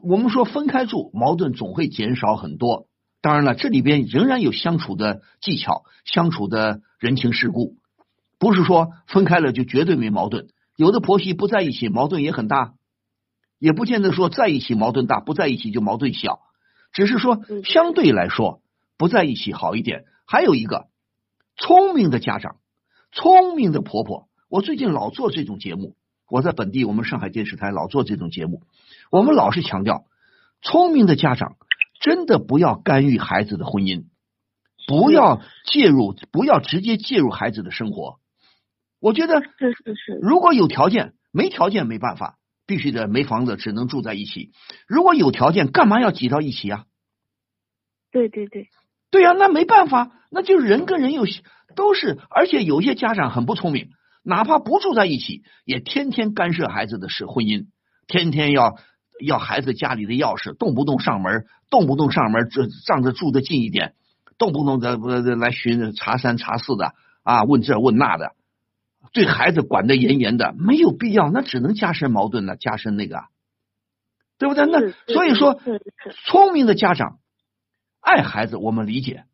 我们说分开住，矛盾总会减少很多。当然了，这里边仍然有相处的技巧，相处的人情世故，不是说分开了就绝对没矛盾。有的婆媳不在一起，矛盾也很大。也不见得说在一起矛盾大，不在一起就矛盾小，只是说相对来说不在一起好一点。还有一个聪明的家长，聪明的婆婆，我最近老做这种节目，我在本地我们上海电视台老做这种节目，我们老是强调，聪明的家长真的不要干预孩子的婚姻，不要介入，不要直接介入孩子的生活。我觉得是是是，如果有条件，没条件没办法。必须得没房子，只能住在一起。如果有条件，干嘛要挤到一起啊？对对对，对呀，那没办法，那就是人跟人有都是，而且有些家长很不聪明，哪怕不住在一起，也天天干涉孩子的事婚姻，天天要要孩子家里的钥匙，动不动上门，动不动上门，这仗着住的近一点，动不动的来寻查三查四的啊，问这问那的。对孩子管得严严的，没有必要，那只能加深矛盾了，加深那个，对不对？那所以说，聪明的家长爱孩子，我们理解，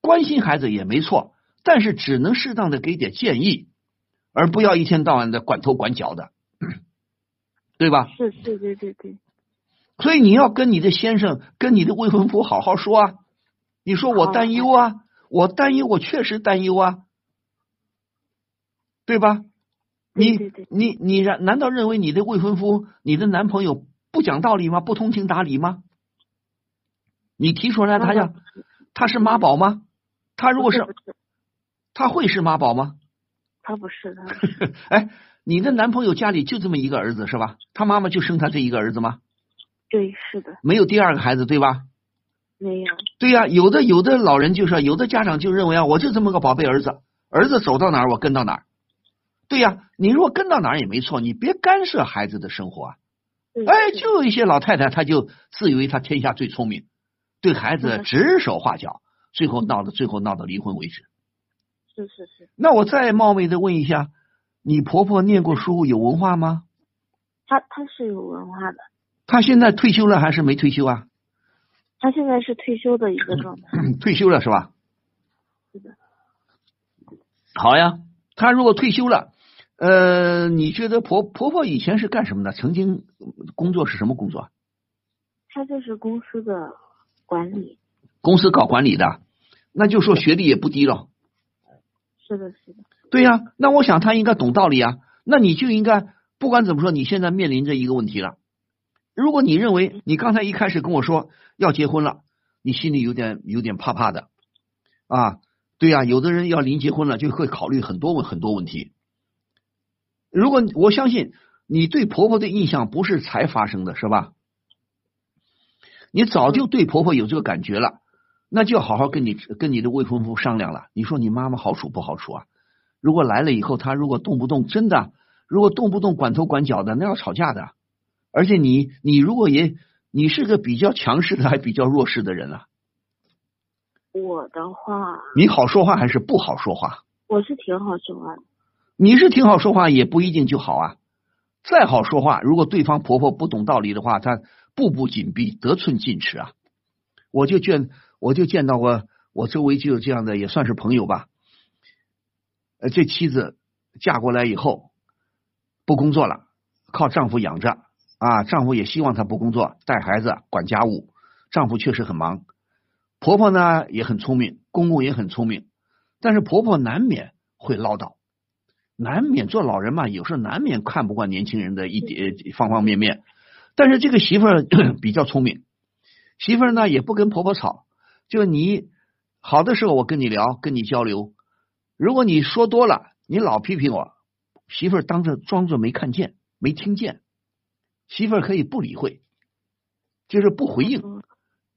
关心孩子也没错，但是只能适当的给点建议，而不要一天到晚的管头管脚的，对吧？是是，对对对。所以你要跟你的先生、跟你的未婚夫好好说啊！你说我担忧啊，我担忧，我确实担忧啊。对吧？你你你难难道认为你的未婚夫、你的男朋友不讲道理吗？不通情达理吗？你提出来他要他是妈宝吗？他如果是他会是妈宝吗？他不是的。哎，你的男朋友家里就这么一个儿子是吧？他妈妈就生他这一个儿子吗？对，是的。没有第二个孩子对吧？没有。对呀，有的有的老人就说，有的家长就认为啊，我就这么个宝贝儿子，儿子走到哪儿我跟到哪儿。对呀，你如果跟到哪儿也没错，你别干涉孩子的生活啊！哎，就有一些老太太，她就自以为她天下最聪明，对孩子指手画脚，最后闹到最后闹到离婚为止。是是是。那我再冒昧的问一下，你婆婆念过书，有文化吗？她她是有文化的。她现在退休了还是没退休啊？她现在是退休的一个状态。退休了是吧？是的。好呀，她如果退休了。呃，你觉得婆婆婆以前是干什么的？曾经工作是什么工作？她就是公司的管理。公司搞管理的，那就说学历也不低了。是的，是的。对呀，那我想他应该懂道理啊。那你就应该不管怎么说，你现在面临着一个问题了。如果你认为你刚才一开始跟我说要结婚了，你心里有点有点怕怕的啊？对呀，有的人要临结婚了，就会考虑很多问很多问题。如果我相信你对婆婆的印象不是才发生的，是吧？你早就对婆婆有这个感觉了，那就好好跟你跟你的未婚夫商量了。你说你妈妈好处不好处啊？如果来了以后，她如果动不动真的，如果动不动管头管脚的，那要吵架的。而且你你如果也你是个比较强势的，还比较弱势的人啊。我的话，你好说话还是不好说话？我是挺好说话的。你是挺好说话，也不一定就好啊。再好说话，如果对方婆婆不懂道理的话，她步步紧逼，得寸进尺啊。我就见，我就见到过，我周围就有这样的，也算是朋友吧。呃，这妻子嫁过来以后不工作了，靠丈夫养着啊。丈夫也希望她不工作，带孩子、管家务。丈夫确实很忙，婆婆呢也很聪明，公公也很聪明，但是婆婆难免会唠叨。难免做老人嘛，有时候难免看不惯年轻人的一点方方面面。但是这个媳妇儿 比较聪明，媳妇儿呢也不跟婆婆吵，就你好的时候我跟你聊，跟你交流。如果你说多了，你老批评我，媳妇儿当着装作没看见、没听见。媳妇儿可以不理会，就是不回应，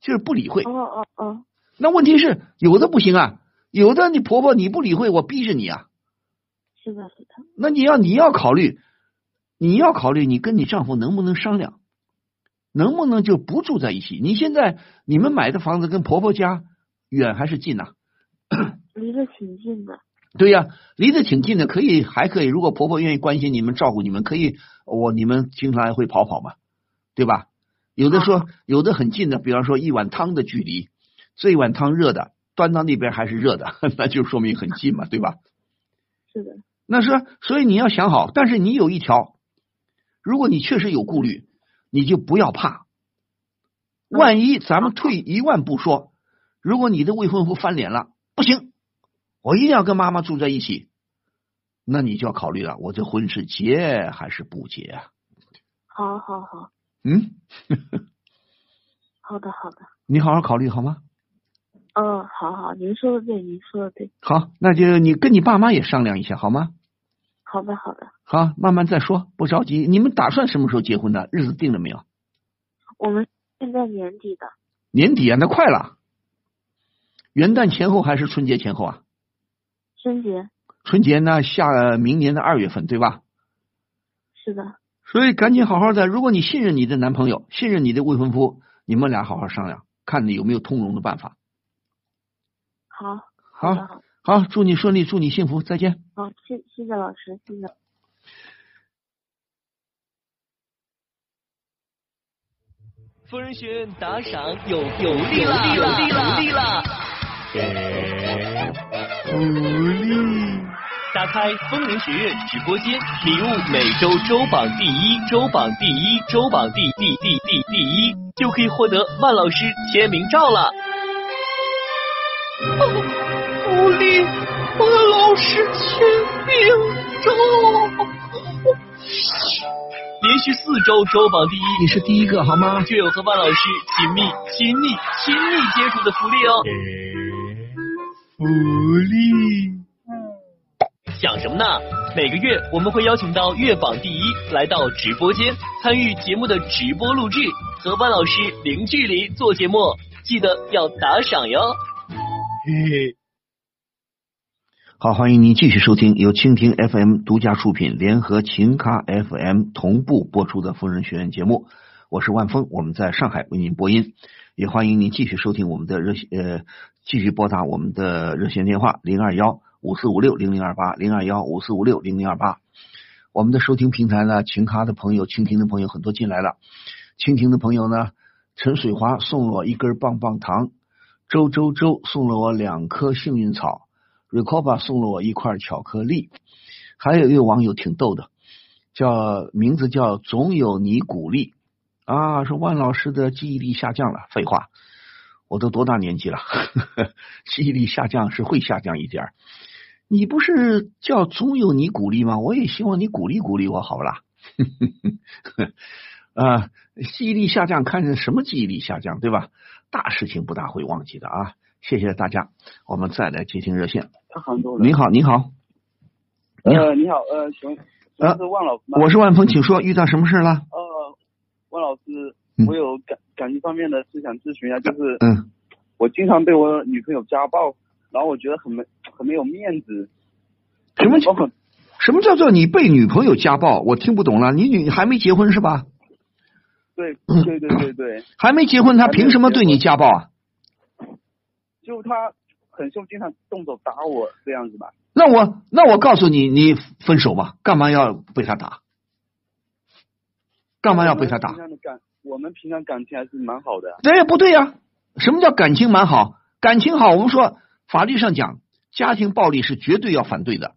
就是不理会。哦哦哦。那问题是有的不行啊，有的你婆婆你不理会，我逼着你啊。是的，是的。那你要你要考虑，你要考虑，你跟你丈夫能不能商量，能不能就不住在一起？你现在你们买的房子跟婆婆家远还是近呐？离得挺近的。对呀，离得挺近的，可以还可以。如果婆婆愿意关心你们、照顾你们，可以我你们经常会跑跑嘛，对吧？有的说有的很近的，比方说一碗汤的距离，这一碗汤热的端到那边还是热的，那就说明很近嘛，对吧？是的。那是，所以你要想好，但是你有一条，如果你确实有顾虑，你就不要怕。万一咱们退一万步说，如果你的未婚夫翻脸了，不行，我一定要跟妈妈住在一起，那你就要考虑了，我这婚是结还是不结啊？好好好，嗯，好的好的，你好好考虑好吗？嗯，好好，您说的对，您说的对，好，那就你跟你爸妈也商量一下好吗？好的好的，好，慢慢再说，不着急。你们打算什么时候结婚的？日子定了没有？我们现在年底的，年底啊，那快了。元旦前后还是春节前后啊？春节，春节呢，下明年的二月份，对吧？是的，所以赶紧好好的。如果你信任你的男朋友，信任你的未婚夫，你们俩好好商量，看你有没有通融的办法。好，好好，好，祝你顺利，祝你幸福，再见。好，谢谢谢老师，谢谢。疯人学院打赏有有利了，有利了，有利了！福利！打开疯人学院直播间，礼物每周周榜第一，周榜第一，周榜第第第第第一，就可以获得万老师签名照了。福利，万老师签名照。连续四周周榜第一，你是第一个好吗？就有和万老师亲密、亲密、亲密接触的福利哦。福利，想什么呢？每个月我们会邀请到月榜第一来到直播间参与节目的直播录制，和万老师零距离做节目，记得要打赏哟。嘿嘿。好，欢迎您继续收听由蜻蜓 FM 独家出品、联合秦咖 FM 同步播出的《疯人学院》节目。我是万峰，我们在上海为您播音。也欢迎您继续收听我们的热线，呃，继续拨打我们的热线电话零二幺五四五六零零二八零二幺五四五六零零二八。我们的收听平台呢，秦咖的朋友、蜻蜓的朋友很多进来了。蜻蜓的朋友呢，陈水华送了我一根棒棒糖，周周周送了我两颗幸运草。Recoba 送了我一块巧克力，还有一位网友挺逗的，叫名字叫总有你鼓励啊，说万老师的记忆力下降了。废话，我都多大年纪了，记忆力下降是会下降一点儿你不是叫总有你鼓励吗？我也希望你鼓励鼓励我，好不啦？啊，记忆力下降，看着什么记忆力下降，对吧？大事情不大会忘记的啊。谢谢大家，我们再来接听热线。你好，你好。呃，你好，呃，请问是万老师吗？我是万峰，请说，遇到什么事了？呃，万老师，我有感感情方面的事想咨询一下，就是嗯，我经常被我女朋友家暴，然后我觉得很没很没有面子。什么叫什么叫做你被女朋友家暴？我听不懂了。你女还没结婚是吧？对对对对对。还没结婚，他凭什么对你家暴啊？就他很凶，经常动手打我这样子吧。那我那我告诉你，你分手吧，干嘛要被他打？干嘛要被他打？感我们平常感情还是蛮好的。对不对呀？什么叫感情蛮好？感情好，我们说法律上讲，家庭暴力是绝对要反对的。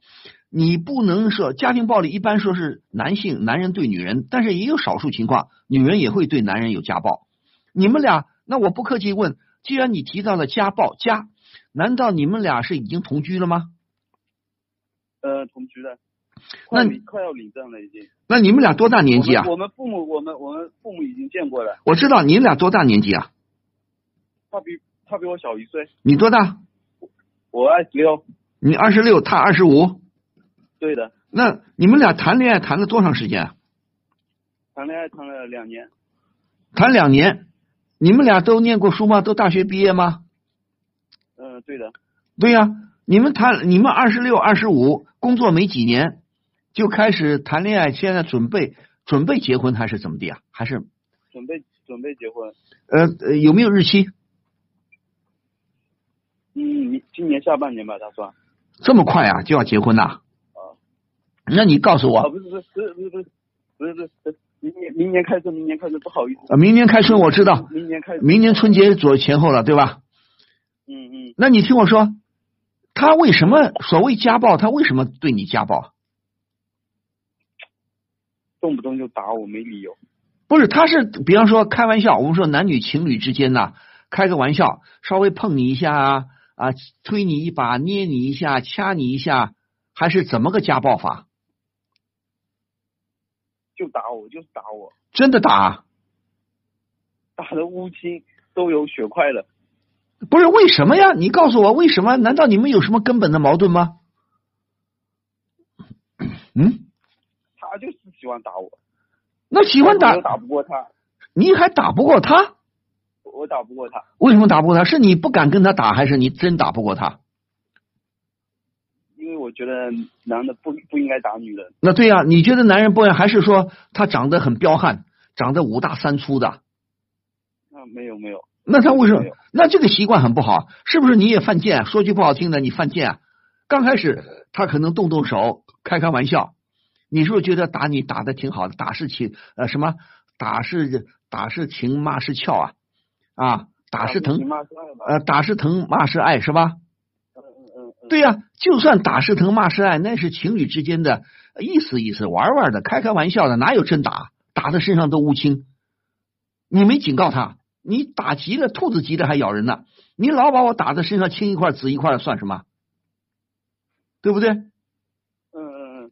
你不能说家庭暴力一般说是男性男人对女人，但是也有少数情况，女人也会对男人有家暴。你们俩，那我不客气问。既然你提到了家暴家，难道你们俩是已经同居了吗？呃，同居的。那你快要领证了已经。那你们俩多大年纪啊？我们父母，我们我们父母已经见过了。我知道你们俩多大年纪啊？他比他比我小一岁。你多大？我二十六。你二十六，他二十五。对的。那你们俩谈恋爱谈了多长时间？谈恋爱谈了两年。谈两年。你们俩都念过书吗？都大学毕业吗？嗯，对的。对呀，你们谈，你们二十六、二十五，工作没几年就开始谈恋爱，现在准备准备结婚还是怎么的啊？还是准备准备结婚？呃，有没有日期？嗯，今年下半年吧，他说。这么快啊，就要结婚呐？啊。那你告诉我。啊，不是不是不是不是不是不是不是。明年明年开春，明年开春不好意思啊！明年开春我知道，明年开明年春节左前后了，对吧？嗯嗯。那你听我说，他为什么所谓家暴？他为什么对你家暴？动不动就打我，没理由。不是，他是比方说开玩笑，我们说男女情侣之间呢，开个玩笑，稍微碰你一下啊啊，推你一把，捏你一下，掐你一下，还是怎么个家暴法？就打我，就是打我，真的打？打的乌青，都有血块了。不是为什么呀？你告诉我为什么？难道你们有什么根本的矛盾吗？嗯？他就是喜欢打我。那喜欢打？打不过他。你还打不过他？我打不过他。为什么打不过他？是你不敢跟他打，还是你真打不过他？因为我觉得男的不不应该打女人。那对呀，你觉得男人不应还是说他长得很彪悍，长得五大三粗的？那没有没有。那他为什么？那这个习惯很不好，是不是？你也犯贱？说句不好听的，你犯贱啊！刚开始他可能动动手，开开玩笑，你是不是觉得打你打的挺好的？打是情呃什么？打是打是情，骂是俏啊啊！打是疼呃打是疼，骂是爱是吧？对呀，就算打是疼，骂是爱，那是情侣之间的意思意思，玩玩的，开开玩笑的，哪有真打？打的身上都乌青，你没警告他。你打急了，兔子急了还咬人呢。你老把我打在身上青一块紫一块的，算什么？对不对？嗯嗯嗯，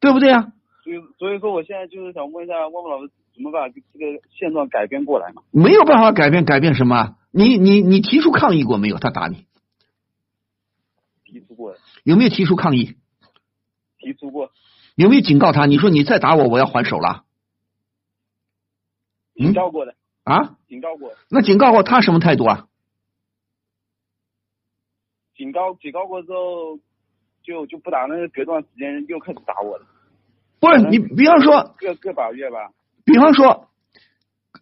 对不对啊？所以所以说，我现在就是想问一下汪汪老师，怎么把这个现状改变过来嘛？没有办法改变，改变什么？你你你提出抗议过没有？他打你？提出过。有没有提出抗议？提出过。有没有警告他？你说你再打我，我要还手了。警告过的。啊！警告过，那警告过他什么态度啊？警告警告过之后，就就不打，那隔段时间又开始打我了。不是你，比方说个个把月吧。比方说，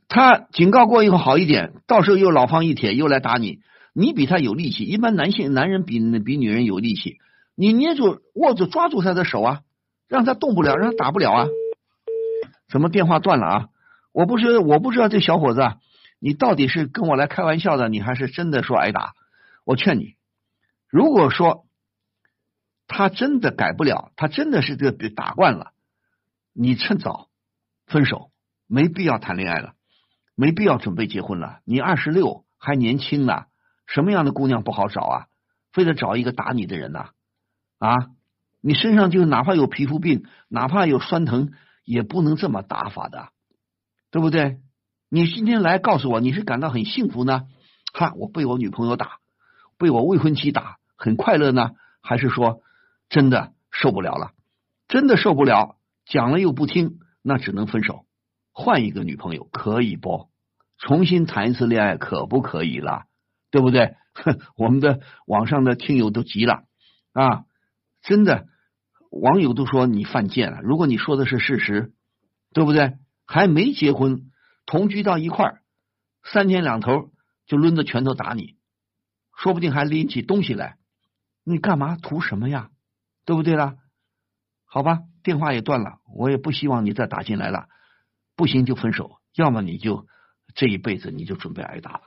他警告过以后好一点，到时候又老方一铁又来打你，你比他有力气。一般男性男人比比女人有力气，你捏住握住抓住他的手啊，让他动不了，让他打不了啊。怎么电话断了啊？我不是我不知道这小伙子，你到底是跟我来开玩笑的，你还是真的说挨打？我劝你，如果说他真的改不了，他真的是这个打惯了，你趁早分手，没必要谈恋爱了，没必要准备结婚了。你二十六还年轻呢，什么样的姑娘不好找啊？非得找一个打你的人呐？啊，你身上就哪怕有皮肤病，哪怕有酸疼，也不能这么打法的。对不对？你今天来告诉我，你是感到很幸福呢？哈，我被我女朋友打，被我未婚妻打，很快乐呢？还是说真的受不了了？真的受不了，讲了又不听，那只能分手，换一个女朋友可以不？重新谈一次恋爱可不可以了？对不对？哼，我们的网上的听友都急了啊！真的，网友都说你犯贱了。如果你说的是事实，对不对？还没结婚，同居到一块儿，三天两头就抡着拳头打你，说不定还拎起东西来，你干嘛图什么呀？对不对啦？好吧，电话也断了，我也不希望你再打进来了，不行就分手，要么你就这一辈子你就准备挨打了。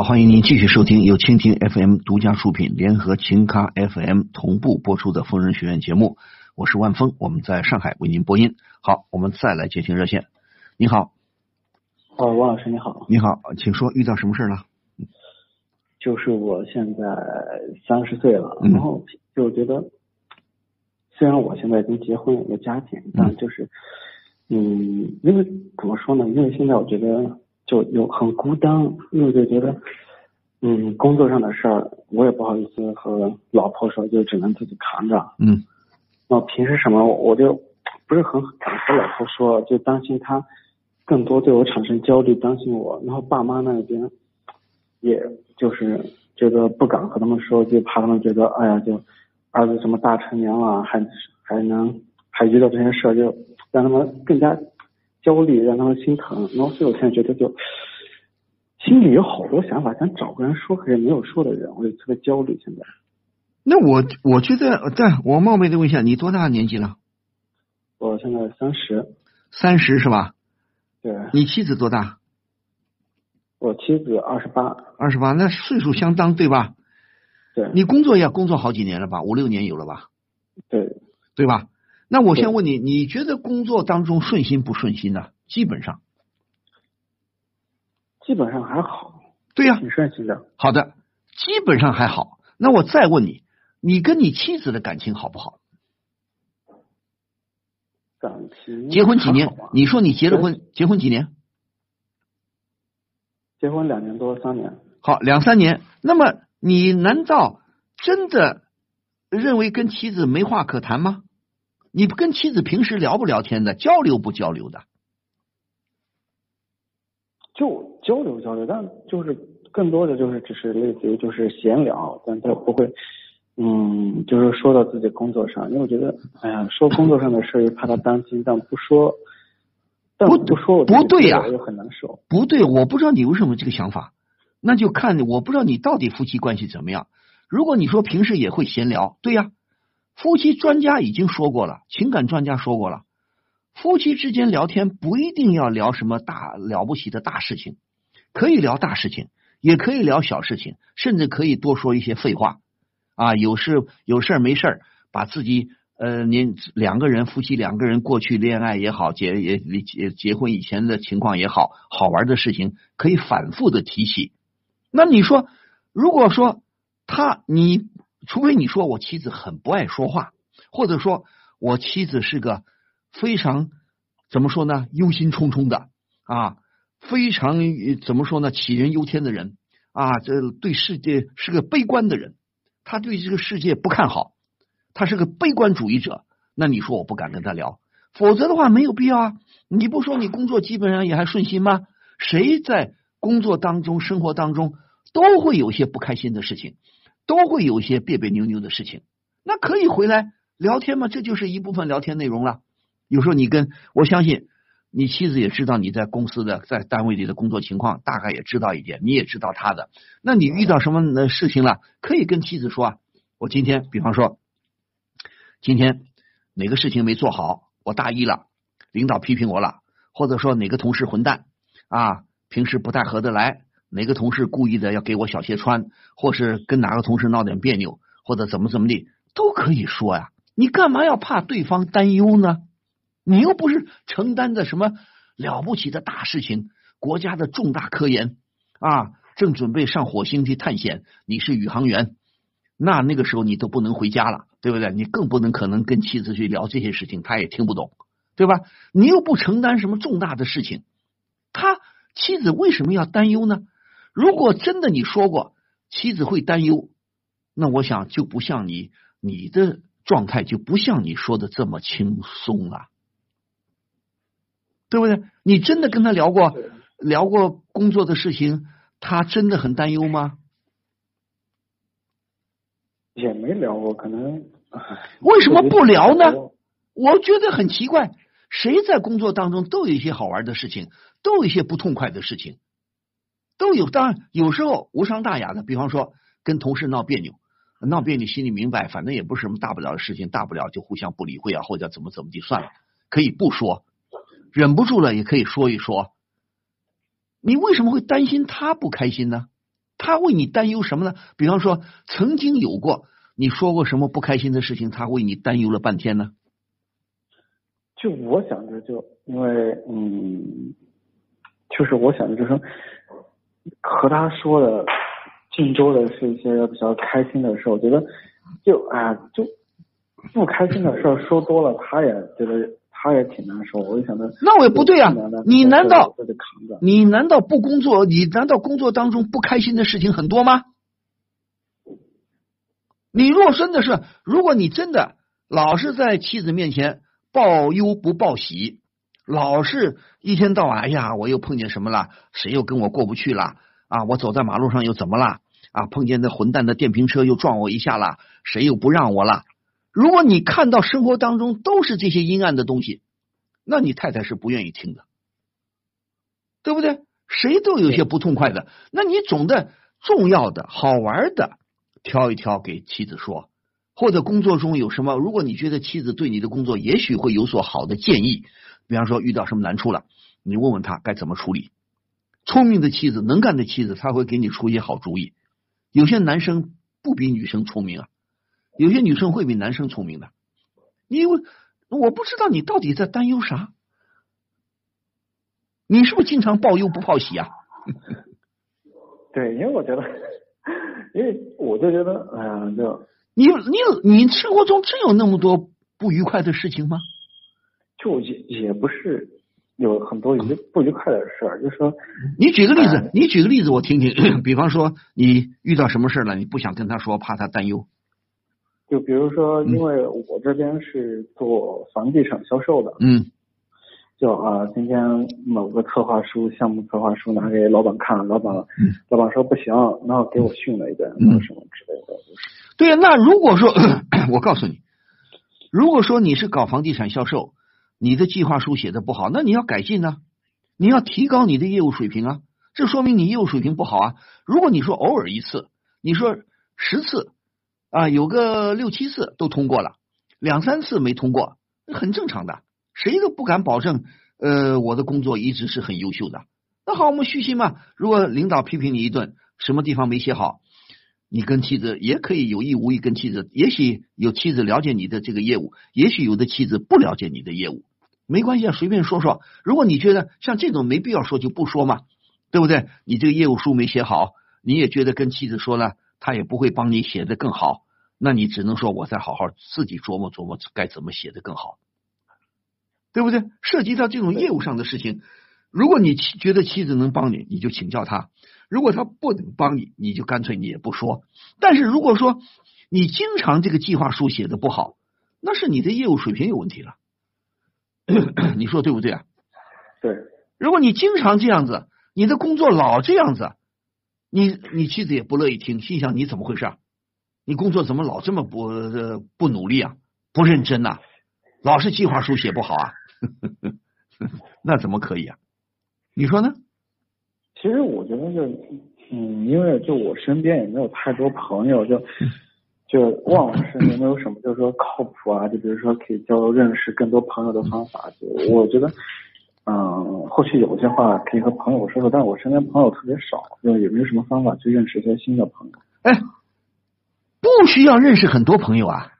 好，欢迎您继续收听由蜻蜓 FM 独家出品、联合情咖 FM 同步播出的《疯人学院》节目。我是万峰，我们在上海为您播音。好，我们再来接听热线。你好，哦，王老师你好，你好，请说，遇到什么事了？就是我现在三十岁了，然后就觉得，虽然我现在已经结婚有个家庭，但就是，嗯，因为怎么说呢？因为现在我觉得。就有很孤单，因为就觉得，嗯，工作上的事儿我也不好意思和老婆说，就只能自己扛着。嗯，那平时什么我就不是很敢和老婆说，就担心她更多对我产生焦虑，担心我。然后爸妈那边，也就是觉得不敢和他们说，就怕他们觉得，哎呀，就儿子什么大成年了，还还能还遇到这些事儿，就让他们更加。焦虑让他们心疼，然后所以我现在觉得就心里有好多想法，想找个人说，可是没有说的人，我就特别焦虑。现在，那我我觉得，对我冒昧的问一下，你多大年纪了？我现在三十。三十是吧？对。你妻子多大？我妻子二十八。二十八，那岁数相当，对吧？对。你工作也工作好几年了吧？五六年有了吧？对。对吧？那我先问你，你觉得工作当中顺心不顺心呢？基本上。基本上还好，对呀，挺顺心的。好的，基本上还好。那我再问你，你跟你妻子的感情好不好？感情结婚几年？你说你结了婚，结婚几年？结婚两年多，三年。好，两三年。那么你难道真的认为跟妻子没话可谈吗？你不跟妻子平时聊不聊天的，交流不交流的？就交流交流，但就是更多的就是只是类似于就是闲聊，但他不会，嗯，就是说到自己工作上，因为我觉得，哎呀，说工作上的事又怕他担心，但不说，但不说不对呀，又很难受。不对，我不知道你为什么这个想法，那就看我不知道你到底夫妻关系怎么样。如果你说平时也会闲聊，对呀，夫妻专家已经说过了，情感专家说过了。夫妻之间聊天不一定要聊什么大了不起的大事情，可以聊大事情，也可以聊小事情，甚至可以多说一些废话啊。有事有事没事把自己呃，您两个人夫妻两个人过去恋爱也好，结也结结婚以前的情况也好，好玩的事情可以反复的提起。那你说，如果说他你，除非你说我妻子很不爱说话，或者说我妻子是个。非常怎么说呢？忧心忡忡的啊，非常怎么说呢？杞人忧天的人啊，这对世界是个悲观的人，他对这个世界不看好，他是个悲观主义者。那你说我不敢跟他聊，否则的话没有必要啊。你不说你工作基本上也还顺心吗？谁在工作当中、生活当中都会有些不开心的事情，都会有一些别别扭扭的事情，那可以回来聊天吗？这就是一部分聊天内容了。有时候你跟我相信，你妻子也知道你在公司的在单位里的工作情况，大概也知道一点，你也知道他的。那你遇到什么的事情了，可以跟妻子说啊。我今天，比方说，今天哪个事情没做好，我大意了，领导批评我了，或者说哪个同事混蛋啊，平时不太合得来，哪个同事故意的要给我小鞋穿，或是跟哪个同事闹点别扭，或者怎么怎么的，都可以说呀。你干嘛要怕对方担忧呢？你又不是承担的什么了不起的大事情，国家的重大科研啊，正准备上火星去探险。你是宇航员，那那个时候你都不能回家了，对不对？你更不能可能跟妻子去聊这些事情，他也听不懂，对吧？你又不承担什么重大的事情，他妻子为什么要担忧呢？如果真的你说过妻子会担忧，那我想就不像你，你的状态就不像你说的这么轻松了。对不对？你真的跟他聊过聊过工作的事情，他真的很担忧吗？也没聊过，可能。为什么不聊呢？我觉得很奇怪，谁在工作当中都有一些好玩的事情，都有一些不痛快的事情，都有。当然，有时候无伤大雅的，比方说跟同事闹别扭，闹别扭心里明白，反正也不是什么大不了的事情，大不了就互相不理会啊，或者怎么怎么地算了，可以不说。忍不住了也可以说一说，你为什么会担心他不开心呢？他为你担忧什么呢？比方说，曾经有过你说过什么不开心的事情，他为你担忧了半天呢？就我想着，就因为嗯，就是我想着，就是和他说的晋州的是一些比较开心的事，我觉得就啊，就不开心的事说多了，他也觉得。他也挺难受，我就想着，那我也不对啊！你难道你难道不工作？你难道工作当中不开心的事情很多吗？你若真的是，如果你真的老是在妻子面前报忧不报喜，老是一天到晚，哎呀，我又碰见什么了？谁又跟我过不去了？啊，我走在马路上又怎么了？啊，碰见那混蛋的电瓶车又撞我一下了？谁又不让我了？如果你看到生活当中都是这些阴暗的东西，那你太太是不愿意听的，对不对？谁都有些不痛快的。那你总的重要的好玩的挑一挑给妻子说，或者工作中有什么，如果你觉得妻子对你的工作也许会有所好的建议，比方说遇到什么难处了，你问问他该怎么处理。聪明的妻子，能干的妻子，他会给你出一些好主意。有些男生不比女生聪明啊，有些女生会比男生聪明的。因为我不知道你到底在担忧啥。你是不是经常报忧不报喜啊？对，因为我觉得，因为我就觉得，哎呀，就你你你生活中真有那么多不愉快的事情吗？就也也不是有很多愉不愉快的事儿，就是说，你举个例子，你举个例子我听听。比方说，你遇到什么事了？你不想跟他说，怕他担忧。就比如说，因为我这边是做房地产销售的，嗯。就啊，今天某个策划书、项目策划书拿给老板看，老板，老板说不行，然后给我训了一顿，什么什么之类的。对呀，那如果说，我告诉你，如果说你是搞房地产销售，你的计划书写的不好，那你要改进呢，你要提高你的业务水平啊，这说明你业务水平不好啊。如果你说偶尔一次，你说十次啊，有个六七次都通过了，两三次没通过，那很正常的。谁都不敢保证，呃，我的工作一直是很优秀的。那好，我们虚心嘛。如果领导批评你一顿，什么地方没写好，你跟妻子也可以有意无意跟妻子，也许有妻子了解你的这个业务，也许有的妻子不了解你的业务，没关系啊，随便说说。如果你觉得像这种没必要说，就不说嘛，对不对？你这个业务书没写好，你也觉得跟妻子说了，他也不会帮你写的更好，那你只能说我再好好自己琢磨琢磨该怎么写的更好。对不对？涉及到这种业务上的事情，如果你觉得妻子能帮你，你就请教他；如果他不能帮你，你就干脆你也不说。但是如果说你经常这个计划书写的不好，那是你的业务水平有问题了。你说对不对啊？对。如果你经常这样子，你的工作老这样子，你你妻子也不乐意听，心想你怎么回事？你工作怎么老这么不不努力啊？不认真呐？老是计划书写不好啊？那怎么可以啊？你说呢？其实我觉得就嗯，因为就我身边也没有太多朋友，就就忘了身边没有什么就是说靠谱啊，就比如说可以交认识更多朋友的方法。就我觉得嗯，后续有些话可以和朋友说说，但是我身边朋友特别少，就也没有什么方法去认识一些新的朋友。哎，不需要认识很多朋友啊，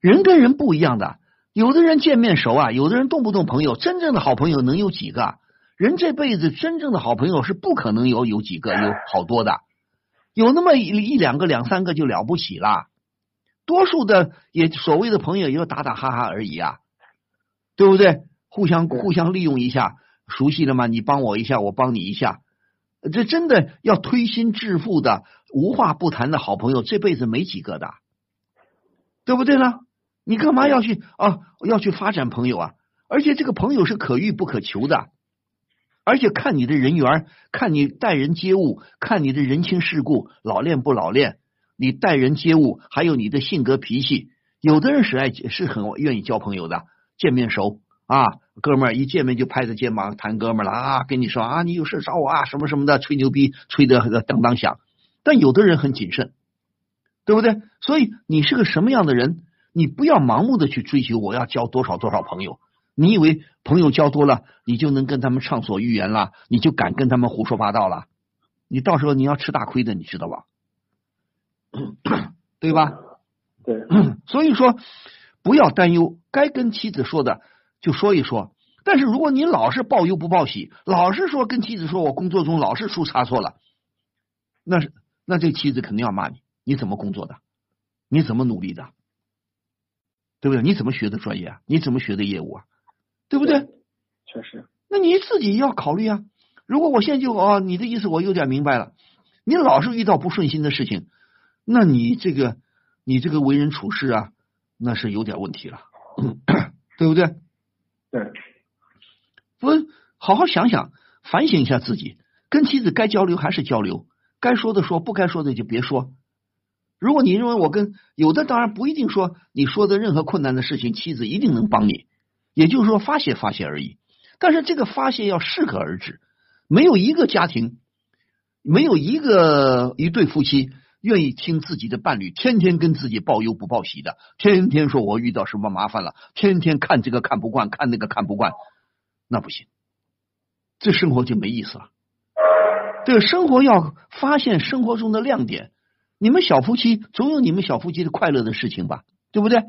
人跟人不一样的。有的人见面熟啊，有的人动不动朋友，真正的好朋友能有几个？人这辈子真正的好朋友是不可能有有几个，有好多的，有那么一一两个、两三个就了不起了。多数的也所谓的朋友，也就打打哈哈而已啊，对不对？互相互相利用一下，熟悉了吗？你帮我一下，我帮你一下，这真的要推心置腹的、无话不谈的好朋友，这辈子没几个的，对不对呢？你干嘛要去啊？要去发展朋友啊？而且这个朋友是可遇不可求的，而且看你的人缘，看你待人接物，看你的人情世故，老练不老练，你待人接物，还有你的性格脾气。有的人是爱是很愿意交朋友的，见面熟啊，哥们儿一见面就拍着肩膀谈哥们儿了啊，跟你说啊，你有事找我啊，什么什么的，吹牛逼吹的当当响。但有的人很谨慎，对不对？所以你是个什么样的人？你不要盲目的去追求，我要交多少多少朋友？你以为朋友交多了，你就能跟他们畅所欲言了？你就敢跟他们胡说八道了？你到时候你要吃大亏的，你知道吧？对吧？对。所以说，不要担忧，该跟妻子说的就说一说。但是如果你老是报忧不报喜，老是说跟妻子说我工作中老是出差错了，那是那这妻子肯定要骂你。你怎么工作的？你怎么努力的？对不对？你怎么学的专业啊？你怎么学的业务啊？对不对？确实。那你自己要考虑啊。如果我现在就哦，你的意思我有点明白了。你老是遇到不顺心的事情，那你这个你这个为人处事啊，那是有点问题了，对不对？对。不好好想想，反省一下自己，跟妻子该交流还是交流，该说的说，不该说的就别说。如果你认为我跟有的当然不一定说你说的任何困难的事情，妻子一定能帮你，也就是说发泄发泄而已。但是这个发泄要适可而止，没有一个家庭，没有一个一对夫妻愿意听自己的伴侣天天跟自己报忧不报喜的，天天说我遇到什么麻烦了，天天看这个看不惯，看那个看不惯，那不行，这生活就没意思了。这个生活要发现生活中的亮点。你们小夫妻总有你们小夫妻的快乐的事情吧，对不对？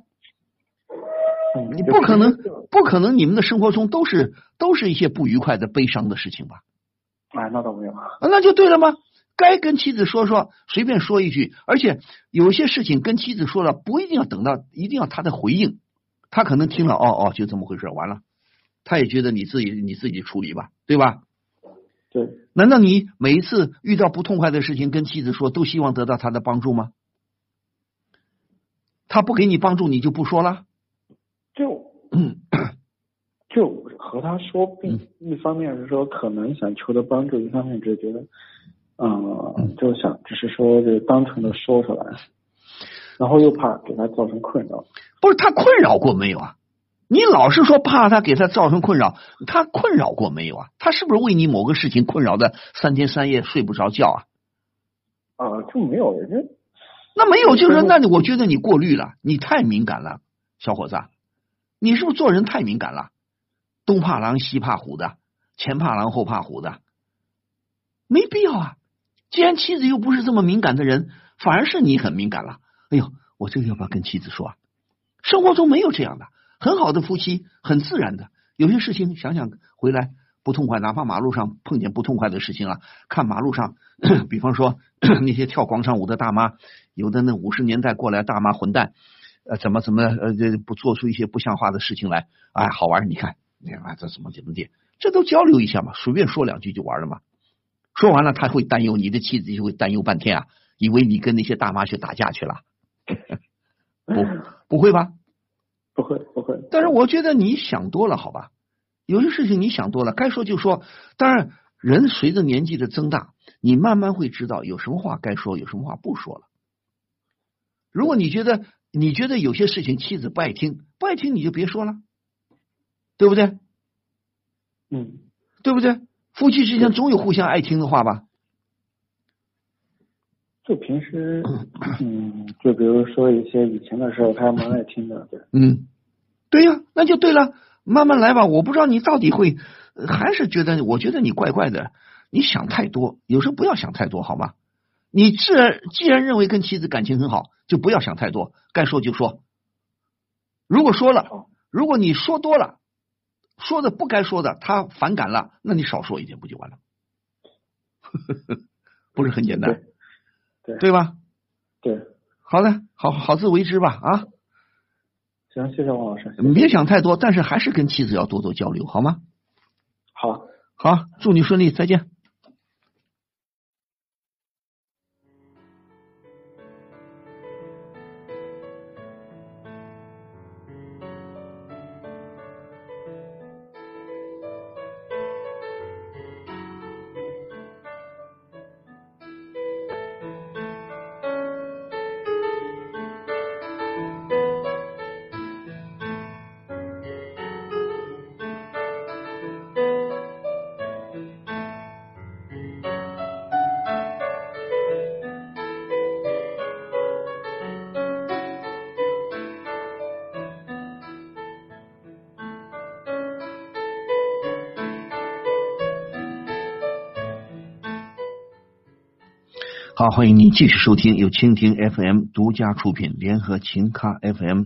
你不可能，不可能，你们的生活中都是都是一些不愉快的、悲伤的事情吧？哎，那倒没有。那就对了吗？该跟妻子说说，随便说一句。而且有些事情跟妻子说了，不一定要等到，一定要他的回应。他可能听了，哦哦，就这么回事，完了，他也觉得你自己你自己处理吧，对吧？对，难道你每一次遇到不痛快的事情跟妻子说，都希望得到他的帮助吗？他不给你帮助，你就不说了？就就和他说，并一方面是说可能想求得帮助，一方面只是觉得，嗯，就想只是说就单纯的说出来，然后又怕给他造成困扰。不是他困扰过没有啊？你老是说怕他给他造成困扰，他困扰过没有啊？他是不是为你某个事情困扰的三天三夜睡不着觉啊？啊，就没有，人那没有，就是那你我觉得你过滤了，你太敏感了，小伙子，你是不是做人太敏感了？东怕狼西怕虎的，前怕狼后怕虎的，没必要啊！既然妻子又不是这么敏感的人，反而是你很敏感了。哎呦，我这个要不要跟妻子说啊？生活中没有这样的。很好的夫妻，很自然的。有些事情想想回来不痛快，哪怕马路上碰见不痛快的事情啊，看马路上，比方说 那些跳广场舞的大妈，有的那五十年代过来大妈混蛋，呃，怎么怎么呃这不做出一些不像话的事情来，哎，好玩，你看，你看这怎么怎么地，这都交流一下嘛，随便说两句就完了嘛。说完了，他会担忧，你的妻子就会担忧半天啊，以为你跟那些大妈去打架去了，不，不会吧？不会不会，但是我觉得你想多了，好吧？有些事情你想多了，该说就说。当然，人随着年纪的增大，你慢慢会知道有什么话该说，有什么话不说了。如果你觉得你觉得有些事情妻子不爱听，不爱听你就别说了，对不对？嗯，对不对？夫妻之间总有互相爱听的话吧？就平时，嗯，就比如说一些以前的时候，他蛮爱听的，对。嗯，对呀，那就对了，慢慢来吧。我不知道你到底会，还是觉得，我觉得你怪怪的，你想太多。有时候不要想太多，好吗？你既然既然认为跟妻子感情很好，就不要想太多，该说就说。如果说了，如果你说多了，说的不该说的，他反感了，那你少说一点不就完了？不是很简单。对对吧？对，好嘞，好好自为之吧啊！行，谢谢王老师。你别想太多，但是还是跟妻子要多多交流，好吗？好，好，祝你顺利，再见。好，欢迎您继续收听由蜻蜓 FM 独家出品、联合琴咖 FM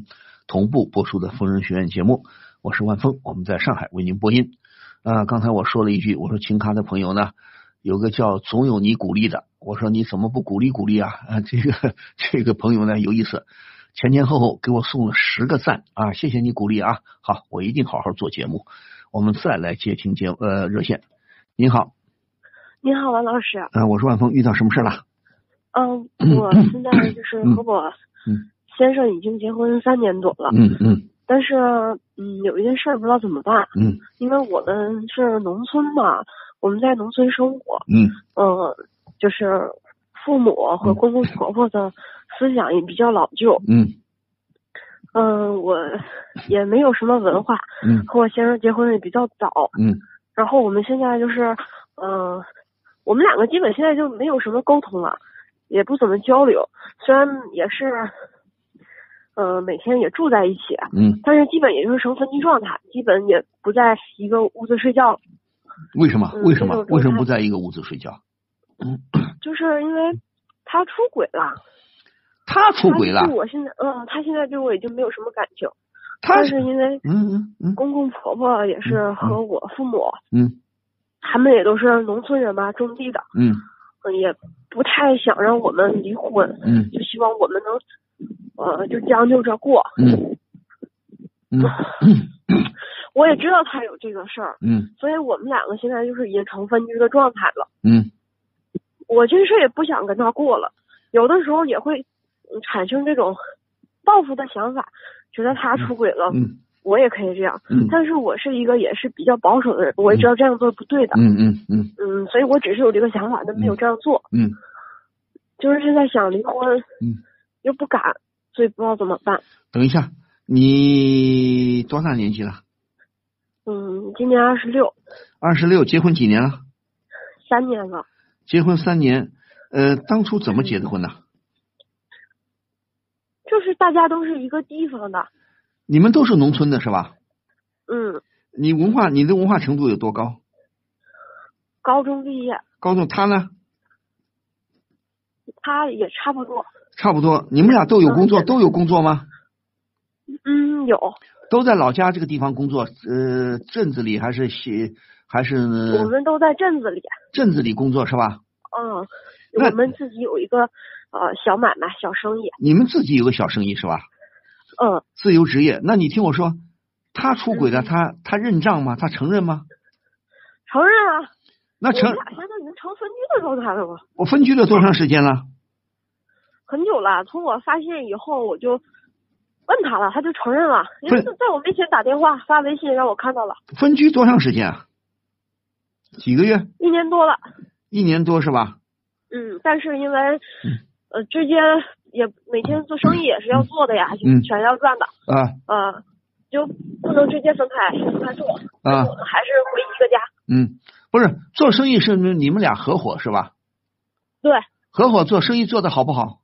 同步播出的疯人学院节目。我是万峰，我们在上海为您播音。啊，刚才我说了一句，我说琴咖的朋友呢，有个叫总有你鼓励的，我说你怎么不鼓励鼓励啊？啊，这个这个朋友呢有意思，前前后后给我送了十个赞啊，谢谢你鼓励啊。好，我一定好好做节目。我们再来接听节呃热线，您好，您好，王老师。啊，我是万峰，遇到什么事了？嗯，我现在就是和我先生已经结婚三年多了，嗯嗯，但是嗯有一件事不知道怎么办，嗯，因为我们是农村嘛，我们在农村生活，嗯，呃，就是父母和公公婆婆的思想也比较老旧，嗯，嗯，我也没有什么文化，嗯，和我先生结婚也比较早，嗯，然后我们现在就是。嗯、我们两个基本现在就没有什么沟通了，也不怎么交流。虽然也是，呃，每天也住在一起，嗯，但是基本也就是成分居状态，基本也不在一个屋子睡觉。为什么？嗯为什么为什么不在一个屋子睡觉？就是因为他出轨了，他出轨了我现在，嗯，他现在对我已经没有什么感情。他但是因为嗯嗯嗯公公婆婆也是和我父母，嗯他们也都是农村人嘛，种地的，嗯嗯也不太想让我们离婚，嗯就希望我们能，呃，就将就着过。嗯嗯我也知道他有这个事儿，嗯所以我们两个现在就是已经成分居的状态了。嗯我这事儿也不想跟他过了，有的时候也会嗯产生这种报复的想法，觉得他出轨了，嗯我也可以这样。嗯但是我是一个也是比较保守的人，我也知道这样做不对的。嗯嗯嗯嗯，所以我只是有这个想法，但没有这样做。嗯就是现在想离婚，嗯，又不敢，所以不知道怎么办。等一下，你多大年纪了？嗯，今年二十六，二十六，结婚几年了？三年了。结婚三年，呃，当初怎么结的婚呢？就是大家都是一个地方的，你们都是农村的是吧？嗯，你文化，你的文化程度有多高？高中毕业，高中，他呢？他也差不多。差不多。你们俩都有工作，都有工作吗？嗯，有。都在老家这个地方工作，呃，镇子里还是西还是我们都在镇子里，镇子里工作是吧？嗯，我们自己有一个呃小买卖、小生意，你们自己有个小生意是吧？嗯，自由职业。那你听我说，他出轨了，他他认账吗？他承认吗？承认啊。那承我们俩现在已经成分居的状态了吗？我分居了多长时间了？很久了，从我发现以后，我就问他了，他就承认了，因为在我面前打电话、发微信让我看到了，分居多长时间啊？几个月？一年多了。一年多是吧？嗯，但是因为呃之间也每天做生意也是要做的呀，嗯全要赚的，啊呃，就不能直接分开分开做，啊还是回一个家。嗯，不是做生意是你们俩合伙是吧？对，合伙做生意做的好不好？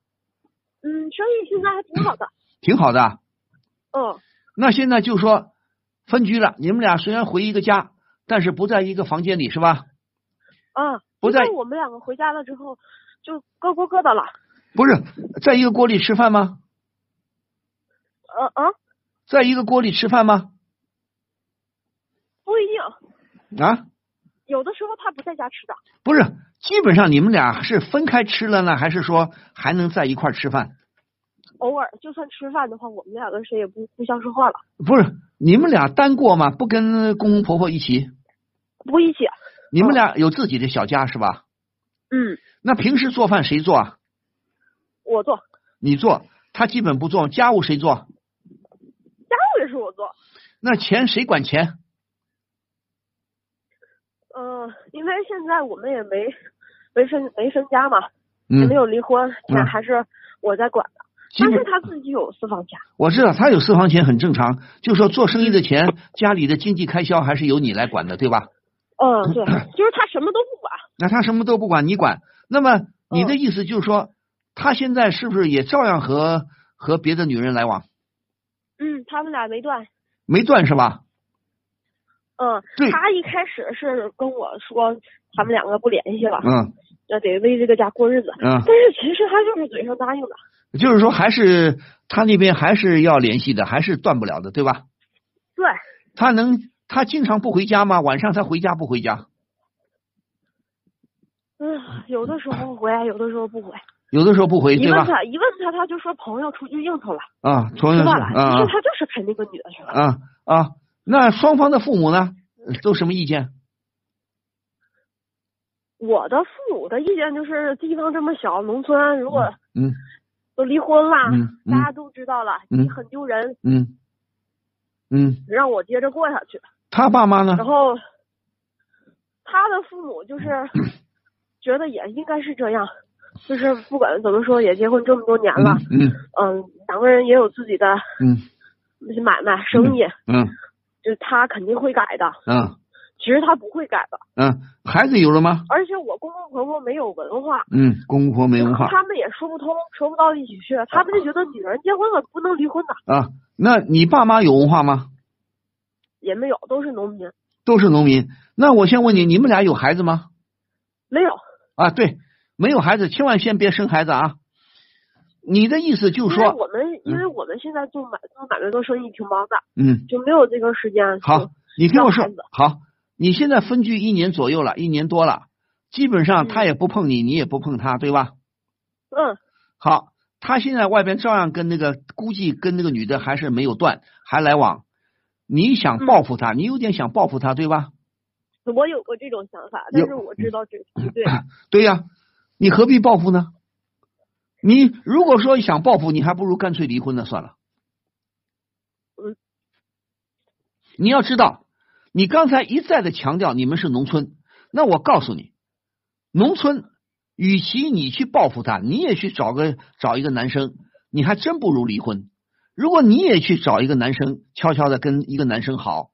嗯，生意现在还挺好的。挺好的。嗯，那现在就说分居了，你们俩虽然回一个家，但是不在一个房间里是吧？啊，不在我们两个回家了之后就各过各的了。不是在一个锅里吃饭吗？呃啊，在一个锅里吃饭吗？不一定，啊，有的时候他不在家吃的。不是，基本上你们俩是分开吃了呢，还是说还能在一块儿吃饭？偶尔就算吃饭的话，我们两个谁也不互相说话了，不是，你们俩单过吗？不跟公公婆婆一起？不一起。你们俩有自己的小家是吧？嗯，那平时做饭谁做啊？我做，你做，他基本不做，家务谁做？家务也是我做。那钱谁管钱？嗯、因为现在我们也没没分没分家嘛，嗯也没有离婚，钱嗯还是我在管的。但是他自己有私房钱。我知道他有私房钱很正常，就说做生意的钱，家里的经济开销还是由你来管的，对吧？嗯，对，就是他什么都不管。那他什么都不管，你管。那么你的意思就是说，他现在是不是也照样和和别的女人来往？嗯，他们俩没断。没断是吧？嗯，对他一开始是跟我说他们两个不联系了，嗯那得为这个家过日子。嗯但是其实他就是嘴上答应的。就是说还是他那边还是要联系的，还是断不了的，对吧？对，他能他经常不回家吗？晚上他回家不回家？嗯，有的时候回，有的时候不回。有的时候不回，一对吧？问他一问他，他就说朋友出去应酬了，啊，同样是吃饭了。啊其实他就是陪那个女的去了。啊啊，那双方的父母呢，都什么意见？我的父母的意见就是，地方这么小，农村如果嗯都离婚了，嗯嗯大家都知道了，嗯你很丢人，嗯嗯，让我接着过下去。他爸妈呢？然后他的父母就是 觉得也应该是这样，就是不管怎么说，也结婚这么多年了，嗯嗯，两个人也有自己的嗯买卖生意，嗯就他肯定会改的。嗯其实他不会改的。嗯，孩子有了吗？而且我公公婆婆没有文化。嗯，公公婆没文化。他们也说不通，说不到一起去。他们就觉得女人结婚了不能离婚的。啊，那你爸妈有文化吗？也没有，都是农民。都是农民。那我先问你，你们俩有孩子吗？没有。啊，对，没有孩子，千万先别生孩子啊。你的意思就是说，我们因为我们现在做买做买卖做生意挺忙的，嗯，就没有这个时间。好，你听我说，好，你现在分居一年左右了，一年多了，基本上他也不碰你，你也不碰他，对吧？嗯。好，他现在外边照样跟那个，估计跟那个女的还是没有断，还来往。你想报复他，你有点想报复他，对吧？我有过这种想法，但是我知道这不对。对呀，你何必报复呢？你如果说想报复，你还不如干脆离婚了，算了。嗯。你要知道，你刚才一再的强调你们是农村，那我告诉你，农村与其你去报复他，你也去找个找一个男生，你还真不如离婚。如果你也去找一个男生，悄悄的跟一个男生好，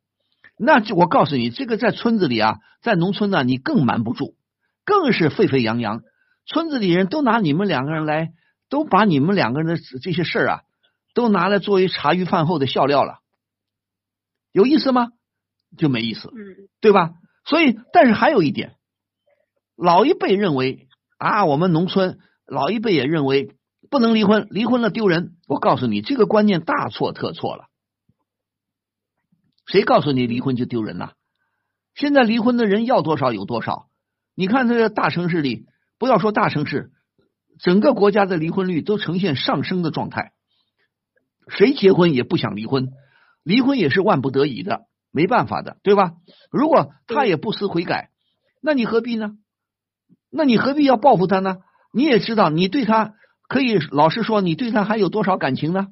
那我告诉你，这个在村子里啊，在农村呢，你更瞒不住，更是沸沸扬扬。村子里人都拿你们两个人来，都把你们两个人的这些事儿啊，都拿来作为茶余饭后的笑料了，有意思吗？就没意思，嗯，对吧？所以，但是还有一点，老一辈认为啊，我们农村老一辈也认为不能离婚，离婚了丢人。我告诉你，这个观念大错特错了。谁告诉你离婚就丢人了？现在离婚的人要多少有多少。你看这个大城市里。不要说大城市，整个国家的离婚率都呈现上升的状态。谁结婚也不想离婚，离婚也是万不得已的，没办法的，对吧？如果他也不思悔改，那你何必呢？那你何必要报复他呢？你也知道，你对他可以老实说，你对他还有多少感情呢？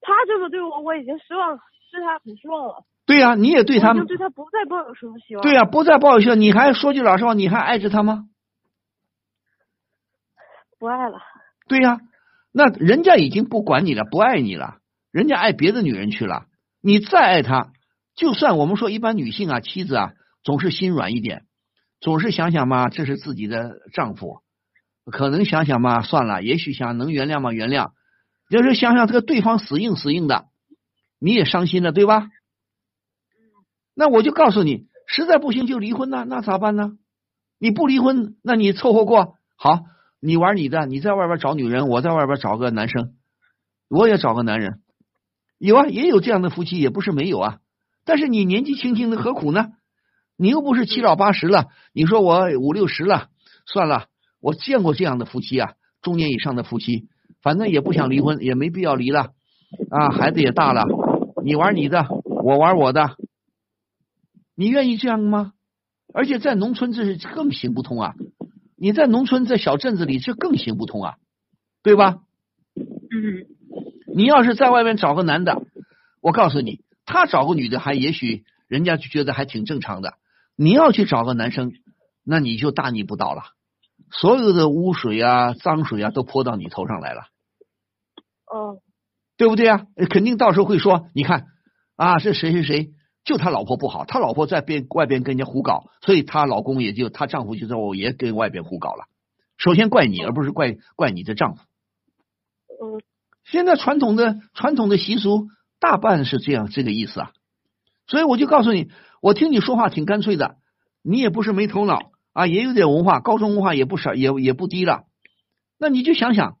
他这么对我，我已经失望，对他很失望了。对呀，你也对他，对他不再抱有什么希望。对呀，不再抱有希望，你还说句老实话，你还爱着他吗？不爱了。对呀，那人家已经不管你了，不爱你了，人家爱别的女人去了。你再爱他，就算我们说一般女性啊，妻子啊，总是心软一点，总是想想嘛，这是自己的丈夫，可能想想嘛，算了，也许想能原谅嘛，原谅。要是想想这个对方死硬死硬的，你也伤心了，对吧？那我就告诉你，实在不行就离婚呐，那咋办呢？你不离婚，那你凑合过好，你玩你的，你在外边找女人，我在外边找个男生，我也找个男人，有啊，也有这样的夫妻，也不是没有啊。但是你年纪轻轻的，何苦呢？你又不是七老八十了，你说我五六十了，算了，我见过这样的夫妻啊，中年以上的夫妻，反正也不想离婚，也没必要离了啊，孩子也大了，你玩你的，我玩我的。你愿意这样吗？而且在农村这是更行不通啊！你在农村在小镇子里这更行不通啊，对吧？嗯。你要是在外面找个男的，我告诉你，他找个女的还也许人家就觉得还挺正常的。你要去找个男生，那你就大逆不道了，所有的污水啊、脏水啊都泼到你头上来了。哦。对不对啊？肯定到时候会说，你看啊，这谁谁谁。就他老婆不好，他老婆在边外边跟人家胡搞，所以她老公也就她丈夫就在我也跟外边胡搞了。首先怪你，而不是怪怪你的丈夫。嗯，现在传统的传统的习俗大半是这样这个意思啊，所以我就告诉你，我听你说话挺干脆的，你也不是没头脑啊，也有点文化，高中文化也不少，也也不低了。那你就想想，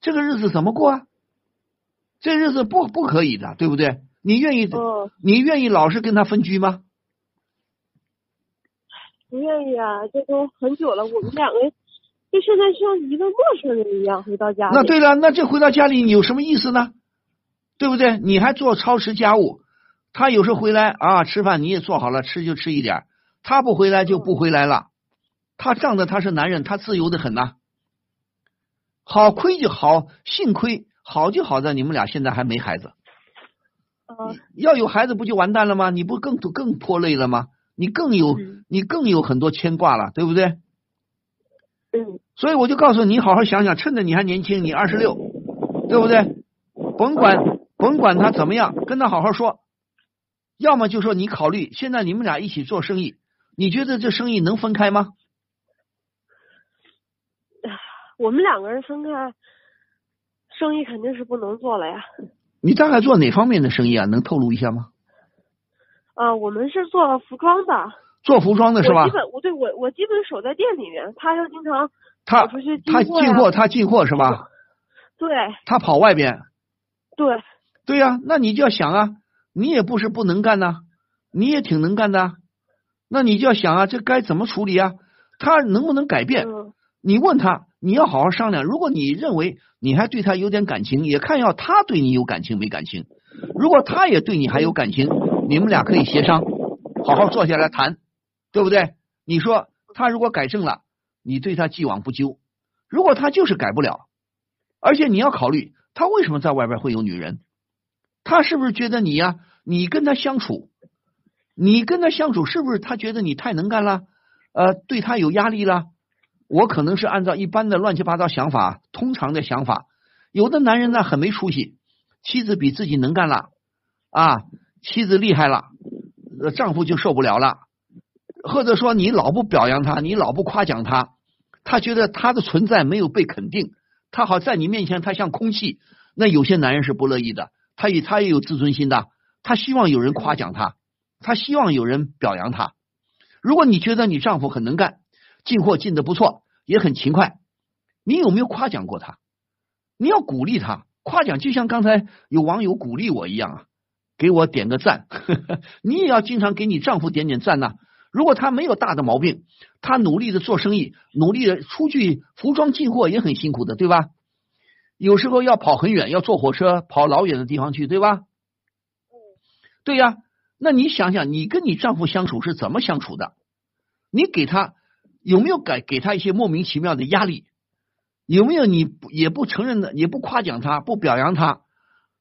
这个日子怎么过啊？这日子不不可以的，对不对？你愿意？你愿意老是跟他分居吗？不愿意啊，这都很久了。我们两个就现在像一个陌生人一样回到家里。那对了，那这回到家里你有什么意思呢？对不对？你还做超时家务，他有时候回来啊吃饭你也做好了，吃就吃一点。他不回来就不回来了。他仗着他是男人，他自由的很呐。好亏就好，幸亏好就好在你们俩现在还没孩子。要有孩子不就完蛋了吗？你不更更拖累了吗？你更有你更有很多牵挂了，对不对？嗯。所以我就告诉你，好好想想，趁着你还年轻，你二十六，对不对？甭管甭管他怎么样，跟他好好说。要么就说你考虑现在你们俩一起做生意，你觉得这生意能分开吗？我们两个人分开，生意肯定是不能做了呀。你大概做哪方面的生意啊？能透露一下吗？啊，我们是做服装的。做服装的是吧？基本我对我我基本守在店里面，他又经常他出去他进货，他进货是吧？对。他跑外边。对。对呀，那你就要想啊，你也不是不能干呐，你也挺能干的，那你就要想啊，这该怎么处理啊？他能不能改变？你问他，你要好好商量。如果你认为你还对他有点感情，也看要他对你有感情没感情。如果他也对你还有感情，你们俩可以协商，好好坐下来谈。对不对？你说他如果改正了，你对他既往不咎；如果他就是改不了，而且你要考虑他为什么在外边会有女人，他是不是觉得你呀？你跟他相处，你跟他相处是不是他觉得你太能干了？呃，对他有压力了？我可能是按照一般的乱七八糟想法，通常的想法，有的男人呢很没出息，妻子比自己能干了啊，妻子厉害了，丈夫就受不了了。或者说你老不表扬他，你老不夸奖他，他觉得他的存在没有被肯定，他好在你面前他像空气。那有些男人是不乐意的，他也他也有自尊心的，他希望有人夸奖他，他希望有人表扬他。如果你觉得你丈夫很能干，进货进的不错，也很勤快，你有没有夸奖过他？你要鼓励他，夸奖就像刚才有网友鼓励我一样啊，给我点个赞。你也要经常给你丈夫点点赞呐。如果他没有大的毛病，他努力的做生意，努力的出去服装进货也很辛苦的，对吧？有时候要跑很远，要坐火车跑老远的地方去，对吧？对呀。那你想想，你跟你丈夫相处是怎么相处的？你给他有没有给给他一些莫名其妙的压力？有没有你也不承认的，也不夸奖他，不表扬他？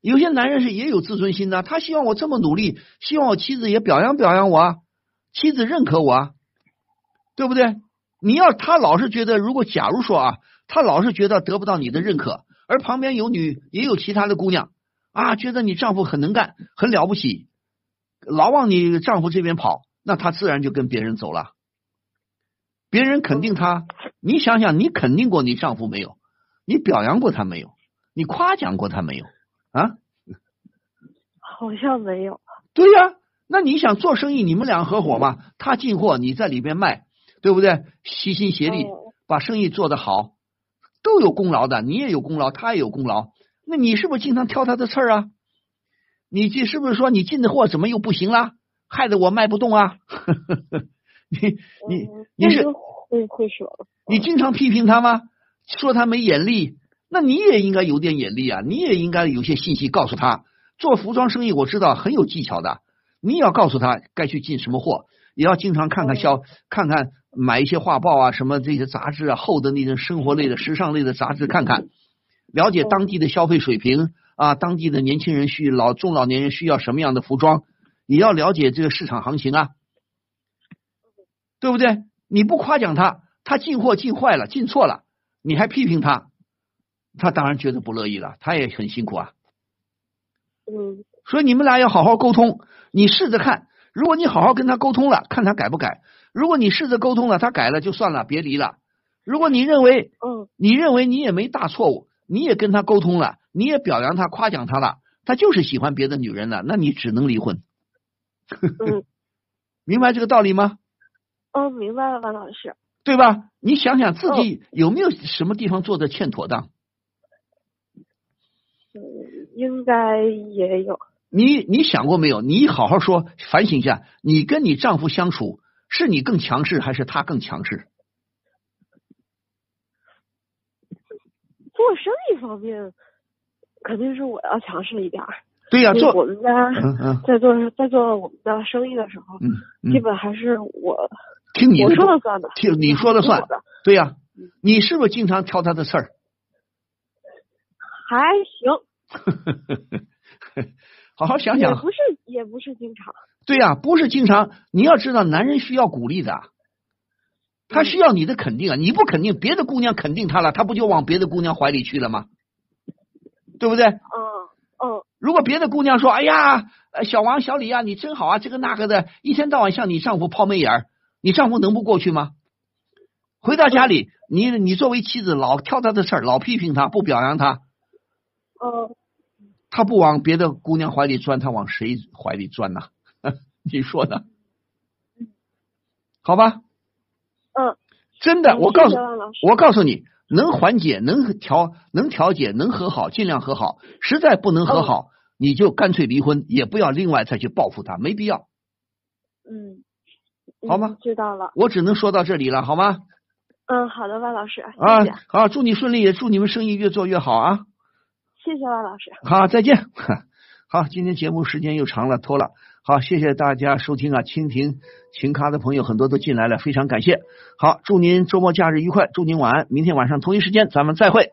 有些男人是也有自尊心的，他希望我这么努力，希望我妻子也表扬表扬我啊。妻子认可我，啊，对不对？你要他老是觉得，如果假如说啊，他老是觉得得不到你的认可，而旁边有女也有其他的姑娘啊，觉得你丈夫很能干，很了不起，老往你丈夫这边跑，那他自然就跟别人走了。别人肯定他，你想想，你肯定过你丈夫没有？你表扬过他没有？你夸奖过他没有？啊？好像没有。对呀。那你想做生意，你们俩合伙嘛？他进货，你在里边卖，对不对？齐心协力把生意做得好，都有功劳的。你也有功劳，他也有功劳。那你是不是经常挑他的刺儿啊？你这是不是说你进的货怎么又不行了，害得我卖不动啊？你你你是会会说，你经常批评他吗？说他没眼力，那你也应该有点眼力啊！你也应该有些信息告诉他，做服装生意我知道很有技巧的。你也要告诉他该去进什么货，也要经常看看销，看看买一些画报啊，什么这些杂志啊，厚的那种生活类的、时尚类的杂志看看，了解当地的消费水平啊，当地的年轻人需老中老年人需要什么样的服装，也要了解这个市场行情啊，对不对？你不夸奖他，他进货进坏了，进错了，你还批评他，他当然觉得不乐意了，他也很辛苦啊。嗯。所以你们俩要好好沟通。你试着看，如果你好好跟他沟通了，看他改不改。如果你试着沟通了，他改了就算了，别离了。如果你认为，嗯，你认为你也没大错误，你也跟他沟通了，你也表扬他、夸奖他了，他就是喜欢别的女人了，那你只能离婚。嗯，明白这个道理吗？哦，明白了，王老师。对吧？你想想自己有没有什么地方做的欠妥当？嗯，应该也有。你你想过没有？你好好说，反省一下，你跟你丈夫相处，是你更强势还是他更强势？做生意方面，肯定是我要强势一点。对呀，做我们家在做在做我们的生意的时候，基本还是我听你我说了算的，听你说了算。对呀，你是不是经常挑他的刺儿？还行。好好想想，不是也不是经常。对呀，不是经常。你要知道，男人需要鼓励的，他需要你的肯定啊！你不肯定，别的姑娘肯定他了，他不就往别的姑娘怀里去了吗？对不对？嗯嗯。如果别的姑娘说：“哎呀，小王、小李啊，你真好啊，这个那个的，一天到晚向你丈夫抛媚眼，你丈夫能不过去吗？”回到家里，你你作为妻子，老挑他的事儿，老批评他，不表扬他。嗯。他不往别的姑娘怀里钻，他往谁怀里钻呢？你说呢？好吧。嗯。真的，我告诉，我告诉你，能缓解，能调，能调解，能和好，尽量和好。实在不能和好，你就干脆离婚，也不要另外再去报复他，没必要。嗯。好吗？知道了。我只能说到这里了，好吗？嗯，好的，万老师。啊，好，祝你顺利，也祝你们生意越做越好啊！谢谢万老师。好，再见。好，今天节目时间又长了，拖了。好，谢谢大家收听啊！蜻蜓情咖的朋友很多都进来了，非常感谢。好，祝您周末假日愉快，祝您晚安。明天晚上同一时间咱们再会。